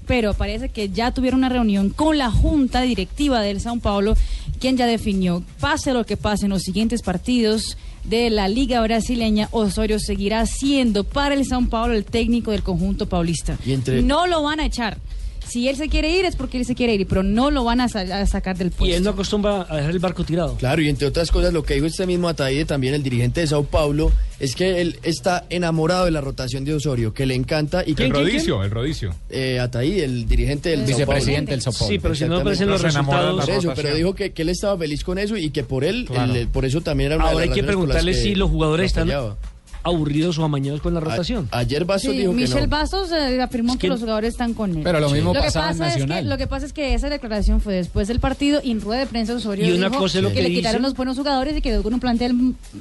pero parece que ya tuvieron una reunión con la junta directiva del Sao Paulo, quien ya definió, pase lo que pase en los siguientes partidos de la Liga Brasileña, Osorio seguirá siendo para el Sao Paulo el técnico del conjunto paulista. Y entre- No lo van a echar. Si él se quiere ir es porque él se quiere ir, pero no lo van a, sa- a sacar del puesto. Y él no acostumbra a dejar el barco tirado. Claro, y entre otras cosas, lo que dijo este mismo Ataíde, también el dirigente de Sao Paulo, es que él está enamorado de la rotación de Osorio, que le encanta y que El rodicio, el rodicio. Eh, el dirigente del El vicepresidente del Sao Paulo. Sí, pero si no aparecen los de resultados. Por eso, rotación. pero dijo que, que él estaba feliz con eso y que por él, Claro. el- por eso también era una de Ahora hay las que por las preguntarle que si los jugadores lo están. Aburridos o amañados con la rotación. ayer Bastos Sí, dijo que Michel no. Bastos eh, afirmó que, los jugadores están con él. Pero lo mismo que pasaba en pasa es que Nacional. lo que pasa es que esa declaración fue después del partido y en rueda de prensa Osorio Y una dijo cosa es lo que, que le dice- quitaron los buenos jugadores y quedó con un plantel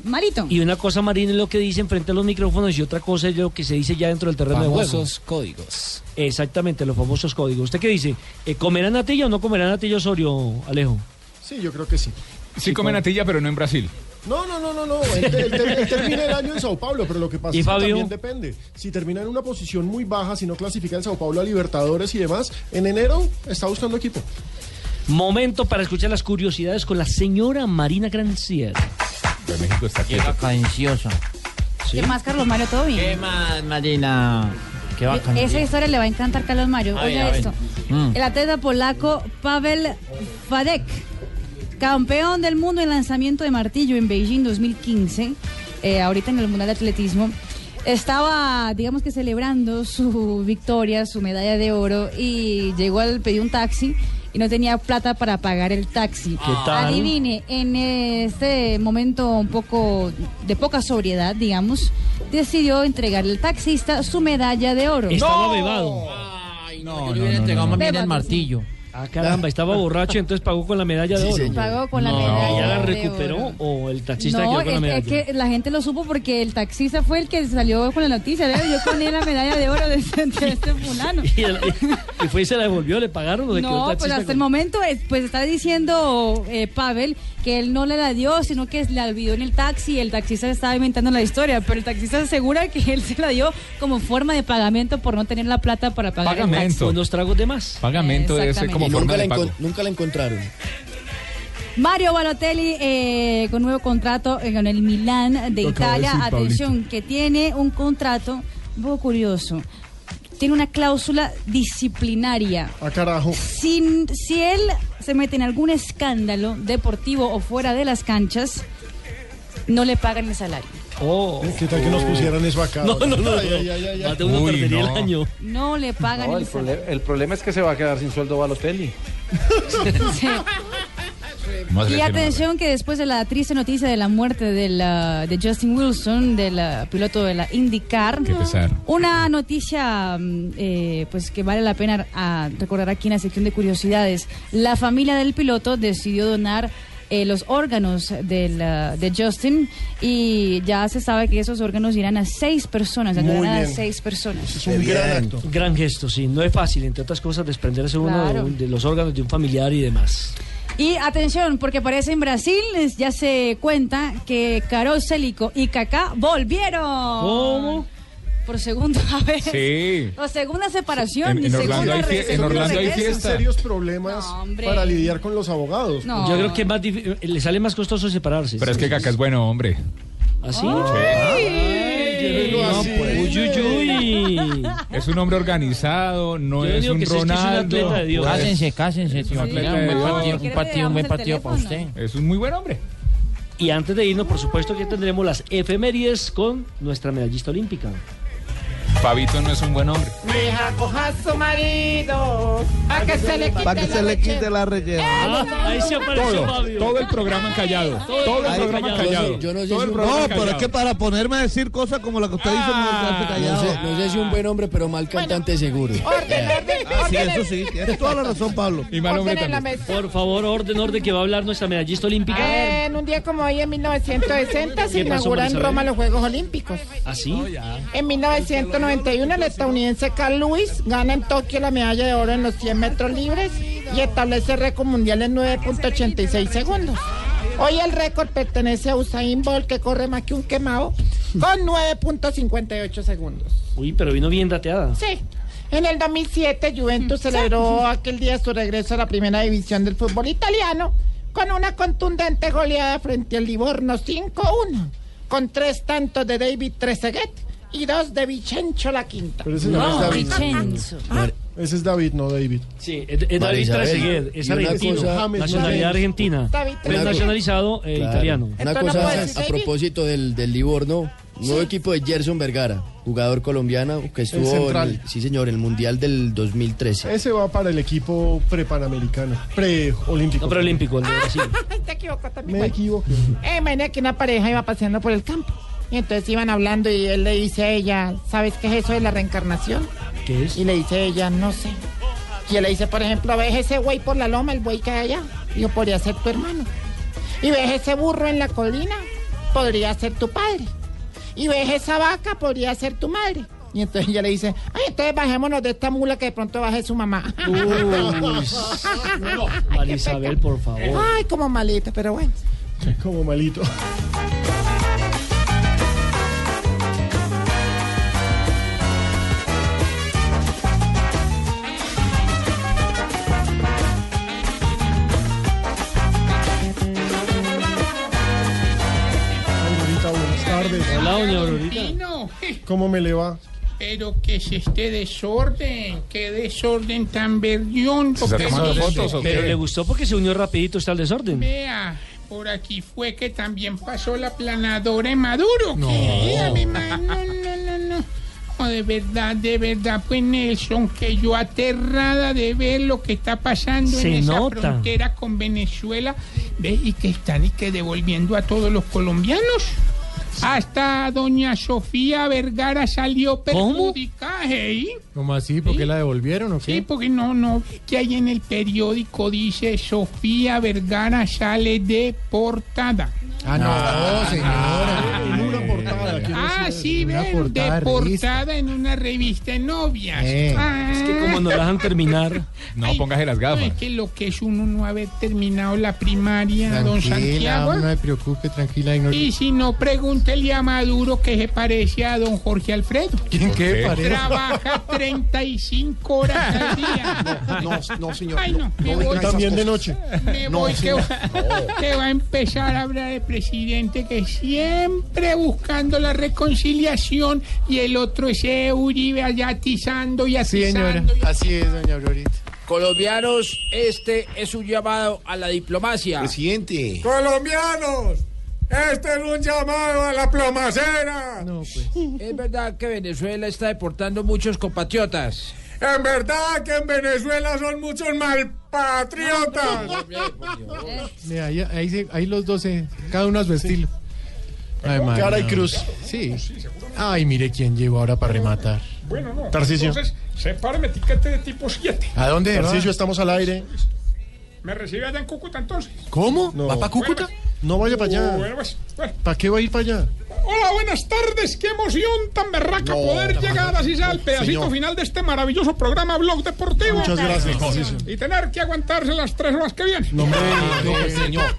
malito. Y una cosa, Marina, es lo que dicen frente a los micrófonos y otra cosa es lo que se dice ya dentro del terreno de juego. Famosos códigos. Exactamente, los famosos códigos. ¿Usted qué dice? Eh, ¿Comerán natilla o no comerán natilla Osorio, Alejo? Sí, yo creo que sí. Sí come natilla, pero no en Brasil. No, no, no, no, no. Él, él- él- él termina el año en Sao Paulo, pero lo que pasa ¿Y es que Fabio? también depende. Si termina en una posición muy baja, si no clasifica el Sao Paulo a Libertadores y demás, en enero está buscando equipo. Momento para escuchar las curiosidades con la señora Marina Granciera. De México está Llega cadencioso. ¿Qué más, Carlos Mario? ¿Todo bien? ¿Qué más, Marina? Qué bacán. Esa historia le va a encantar Carlos Mario. Oiga esto. Mm. El atleta polaco Pavel Fadek, campeón del mundo en lanzamiento de martillo en Beijing 2015, eh, ahorita en el Mundial de Atletismo, estaba, digamos que celebrando su victoria, su medalla de oro, y llegó al pedir un taxi y no tenía plata para pagar el taxi. ¿Qué tal? Adivine, en este momento un poco de poca sobriedad, digamos, decidió entregarle al taxista su medalla de oro. Estaba bebado. No, yo hubiera entregado más bien el martillo. Ah, caramba, estaba borracho, entonces pagó con la medalla de Sí, oro. señor. Pagó con la No. medalla ¿Y ya la de recuperó o el taxista No, quedó con la es, medalla? es que la gente lo supo porque el taxista fue el que salió con la noticia. ¿verdad? Yo con la medalla de oro de este, de este fulano. ¿Y, el- y fue y se la devolvió? ¿Le pagaron o quedó No, el pues taxista hasta con- el momento es- pues está diciendo eh, Pavel que él no le la dio, sino que la olvidó en el taxi y el taxista estaba inventando la historia, pero el taxista asegura que él se la dio como forma de pagamento por no tener la plata para pagar el taxi. Pagamento. Unos tragos de más. Pagamento ser como nunca la, nunca encontraron. Mario Balotelli eh, con nuevo contrato en el Milán de Lo acaba de Italia. decir, Atención, que tiene un contrato un poco curioso. Tiene una cláusula disciplinaria. A carajo. Si, si él se mete en algún escándalo deportivo o fuera de las canchas, no le pagan el salario. Oh. ¿Qué tal que nos pusieran eso acá? No, no, no. Ay, ay, ay, ay, ay. Más de uno Uy, perdería no. el año. No le pagan No, el prole- el problema es que se va a quedar sin sueldo Balotelli. Sí. Y atención que después de la triste noticia de la muerte de, la- de Justin Wilson, del piloto de la IndyCar, una noticia mm, eh, pues que vale la pena ah, recordar aquí en la sección de curiosidades. La familia del piloto decidió donar eh, los órganos del, ah, de Justin y ya se sabe que esos órganos irán a seis personas, ayudarán a seis personas. Es un gran acto. Gran gesto, sí. No es fácil, entre otras cosas, desprenderse uno de, Claro. un- de los órganos de un familiar y demás. Y atención, porque parece en Brasil ya se cuenta que Carol Célico y Kaká volvieron. ¿Cómo? Por segunda vez. Sí. O segunda separación. En- en Orlando segunda hay fie- en segundo Orlando hay fiesta. serios problemas para lidiar con los abogados. No. Yo creo que es más le sale más costoso separarse. Pero es que Caca es bueno, hombre. ¿Así? Llévenlo No, así. pues, uy, uy, uy. Es un hombre organizado, no Yo es un que sí, es que es un Ronaldo. atleta de Dios. Cásense, cásense. Sí. Un buen Sí. partido, ¿Quiere un partido, un buen partido para usted. Es un muy buen hombre. Y antes de irnos, por supuesto que tendremos las efemérides con nuestra medallista olímpica. Fabito no es un buen hombre. Deja coja a su marido a que se le quite Para que la se le quite la rellena. Ah, ahí se apareció Todo, Fabio. todo el programa callado. Todo el programa callado. Yo no sé si un- No, pero es callado. que para ponerme a decir cosas como la que usted dice, me quedaste No callado. sé, no sé si un buen hombre, pero mal cantante seguro. Orden, orden, Ah, sí, orden, eso sí, tienes toda la razón, Pablo. Y mal hombre también. Por favor, orden, orden, que va a hablar nuestra medallista olímpica. En un día como hoy, en 1960, se ¿Qué pasó, inauguran en? Roma los Juegos Olímpicos. ¿Así? En 1991, el estadounidense Carl Lewis gana en Tokio la medalla de oro en los 100 metros libres y establece el récord mundial en 9.86 segundos. Hoy el récord pertenece a Usain Bolt, que corre más que un quemado, con 9.58 segundos. Uy, pero vino bien dateada. Sí. En el 2007, Juventus celebró aquel día su regreso a la primera división del fútbol italiano con una contundente goleada frente al Livorno 5-1, con tres tantos de David Trezeguet y dos de Vicencio La Quinta. Pero ese no, es David. Vicenzo. Ese es David, no David. Sí, es, es David Trezeguet, es argentino, cosa- James nacionalidad James. argentina, Trezeguet. nacionalizado eh, Claro. italiano. Una Entonces, ¿no cosa puedo a, decir a David? propósito del, del Livorno, nuevo equipo de Gerson Vergara, jugador colombiano que estuvo en central. el, sí señor, en el Mundial del 2013. Ese va para el equipo prepanamericano, preolímpico. No, pero olímpico, el de Brasil. Te equivocó también. Me equivoco. Eh, imagina que una pareja iba paseando por el campo. Y entonces iban hablando y él le dice a ella, ¿sabes qué es eso de la reencarnación? ¿Qué es? Y le dice ella, no sé. Y él le dice, por ejemplo, ves ese buey por la loma, el buey que hay allá. Y yo, podría ser tu hermano. Y ves ese burro en la colina, podría ser tu padre. Y ves esa vaca, podría ser tu madre. Y entonces ella le dice, ay, entonces bajémonos de esta mula que de pronto baje su mamá. María Isabel, por favor. Ay, como malita, pero bueno. Como malito. Tardes. Hola, doña Aurorita. Divino, ¿Cómo me le va? pero que es este desorden, qué desorden tan verdión. ¿Se está tomando fotos o Pero qué? le gustó porque se unió rapidito está el desorden. Vea, por aquí fue que también pasó la planadora en Maduro. ¿Qué? Mi ma- no, no, no, no. No, de verdad, de verdad, pues Nelson, que yo aterrada de ver lo que está pasando Se en esa nota. frontera con Venezuela, ve, y que están y que devolviendo a todos los colombianos. Hasta doña Sofía Vergara salió perjudicada, ¿eh? ¿Cómo así? ¿Por qué la devolvieron o qué? Sí, porque no, no, que ahí en el periódico dice Sofía Vergara sale deportada. Ah, no, señora. En una portada. Ah, sí, ven, portada de en una revista de novias. Eh. Ah. Es que como no la dejan terminar. No, Ay, póngase las no, es que lo que es uno no haber terminado la primaria, don Santiago. no se preocupe, tranquila. Y si no, pregúntele a Maduro que se parece a don Jorge Alfredo. ¿Quién qué qué? parece? Trabaja 35 horas al día. No, no, señor. Ay, no, me no voy. También de noche. Me No, voy, que, señor. que va a empezar a hablar de presidente que siempre la reconciliación y el otro ese Uribe allá atizando y Sí, señora. atizando. y- Así es, doña Aurorita. Colombianos, este es un llamado a la diplomacia. Presidente. Colombianos, este es un llamado a la plomacera. No, pues. Es verdad que Venezuela está deportando muchos compatriotas. En verdad que en Venezuela son muchos malpatriotas. Mira, ahí, ahí, ahí los dos, eh, cada uno a su estilo. Ay, madre, Cara y no. cruz. Sí. Ay, mire quién llegó ahora para rematar. Bueno, no. Tarcisio. Entonces, sepáreme etiquete de tipo 7. ¿A dónde? Tarcisio, va? estamos al aire. ¿Me recibe allá en Cúcuta entonces? ¿Cómo? No. ¿Va para Cúcuta? No vaya para allá. Bueno, pues, bueno. ¿Para qué va a ir para allá? Hola, buenas tardes. Qué emoción tan berraca No, poder no, llegar así sea al pedacito señor. final de este maravilloso programa Blog Deportivo. Muchas gracias, Tarcisio. Y tener que aguantarse las tres horas que vienen. No, No, pues, señor.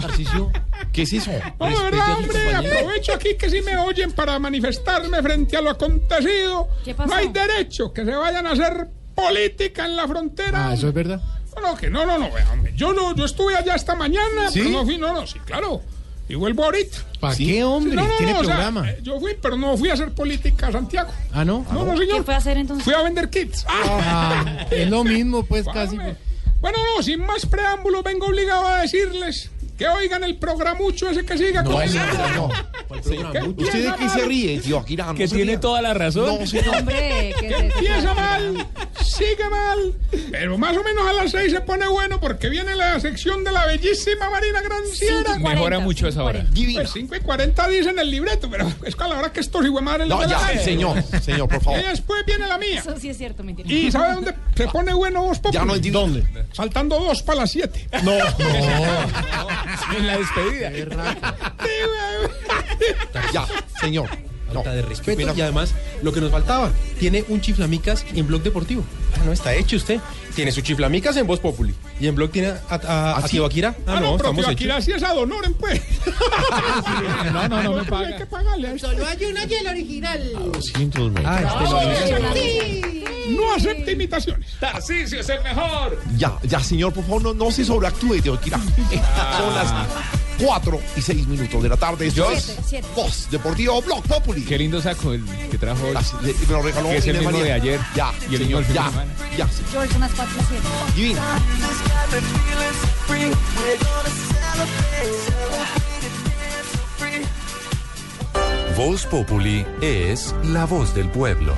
Tarcisio, ¿qué es eso? No, de verdad, hombre, aprovecho aquí que si me oyen para manifestarme frente a lo acontecido. ¿Qué pasó? No hay derecho que se vayan a hacer política en la frontera. Ah, eso es verdad. No, no, que no, no, no, hombre. Yo no, yo estuve allá esta mañana, ¿Sí? pero no fui, no, no, sí, claro. Y vuelvo ahorita. ¿Para qué, hombre? No, no, Tiene no, o sea, programa. eh, yo fui, pero no fui a hacer política a Santiago. Ah, ¿no? No, no, señor. ¿Qué fue a hacer entonces? Fui a vender kits. Ah, es lo mismo, pues, casi. Bueno, no, sin más preámbulos, vengo obligado a decirles que oigan el programucho ese que siga No, con señor, no. ¿Qué ¿Usted de qué se ríe, tío? Akira? No Que se tiene toda la razón. No, señor. Hombre, ¿qué es eso? Empieza mal, sigue mal, pero más o menos a las seis se pone bueno porque viene la sección de la bellísima Marina Granciera. Mejora mucho esa hora. Divina. Pues 5 y 40 dicen el libreto, pero es que a la hora que estos madre No, ya, señor, señor, por favor. Y después viene la mía. Eso sí es cierto, mentira. ¿Y sabe dónde se pone bueno vos, Ya no entiendo. ¿Dónde? Saltando dos para las siete. No, En la despedida. Ya, señor. No. Falta de respeto Mira, y además lo que nos faltaba, tiene un chiflamicas en Blog Deportivo. Ah, no, está hecho usted. Tiene su chiflamicas en Voz Populi. Y en Blog tiene a, a, a ¿Ah, sí? Tibaquira. Ah, no, pero estamos Tibaquira sí es ad honorem, pues. No, no, no me Hay paga. que pagarle a esto. Solo hay una y el original. Ah, este lo No acepte imitaciones. Tarcisio es el mejor. Ya, ya, señor, por favor, no, no se sobreactúe, tío Akira. Son las 4 y 6 minutos de la tarde. Esto es. Voz Deportivo Blog Populi. Qué lindo saco el que trajo hoy. Las- le- me lo regaló Que es el mismo María. de ayer. Ya, Y el fin ya, ya, George, unas 4 y 7. divino. Voz Populi es la voz del pueblo.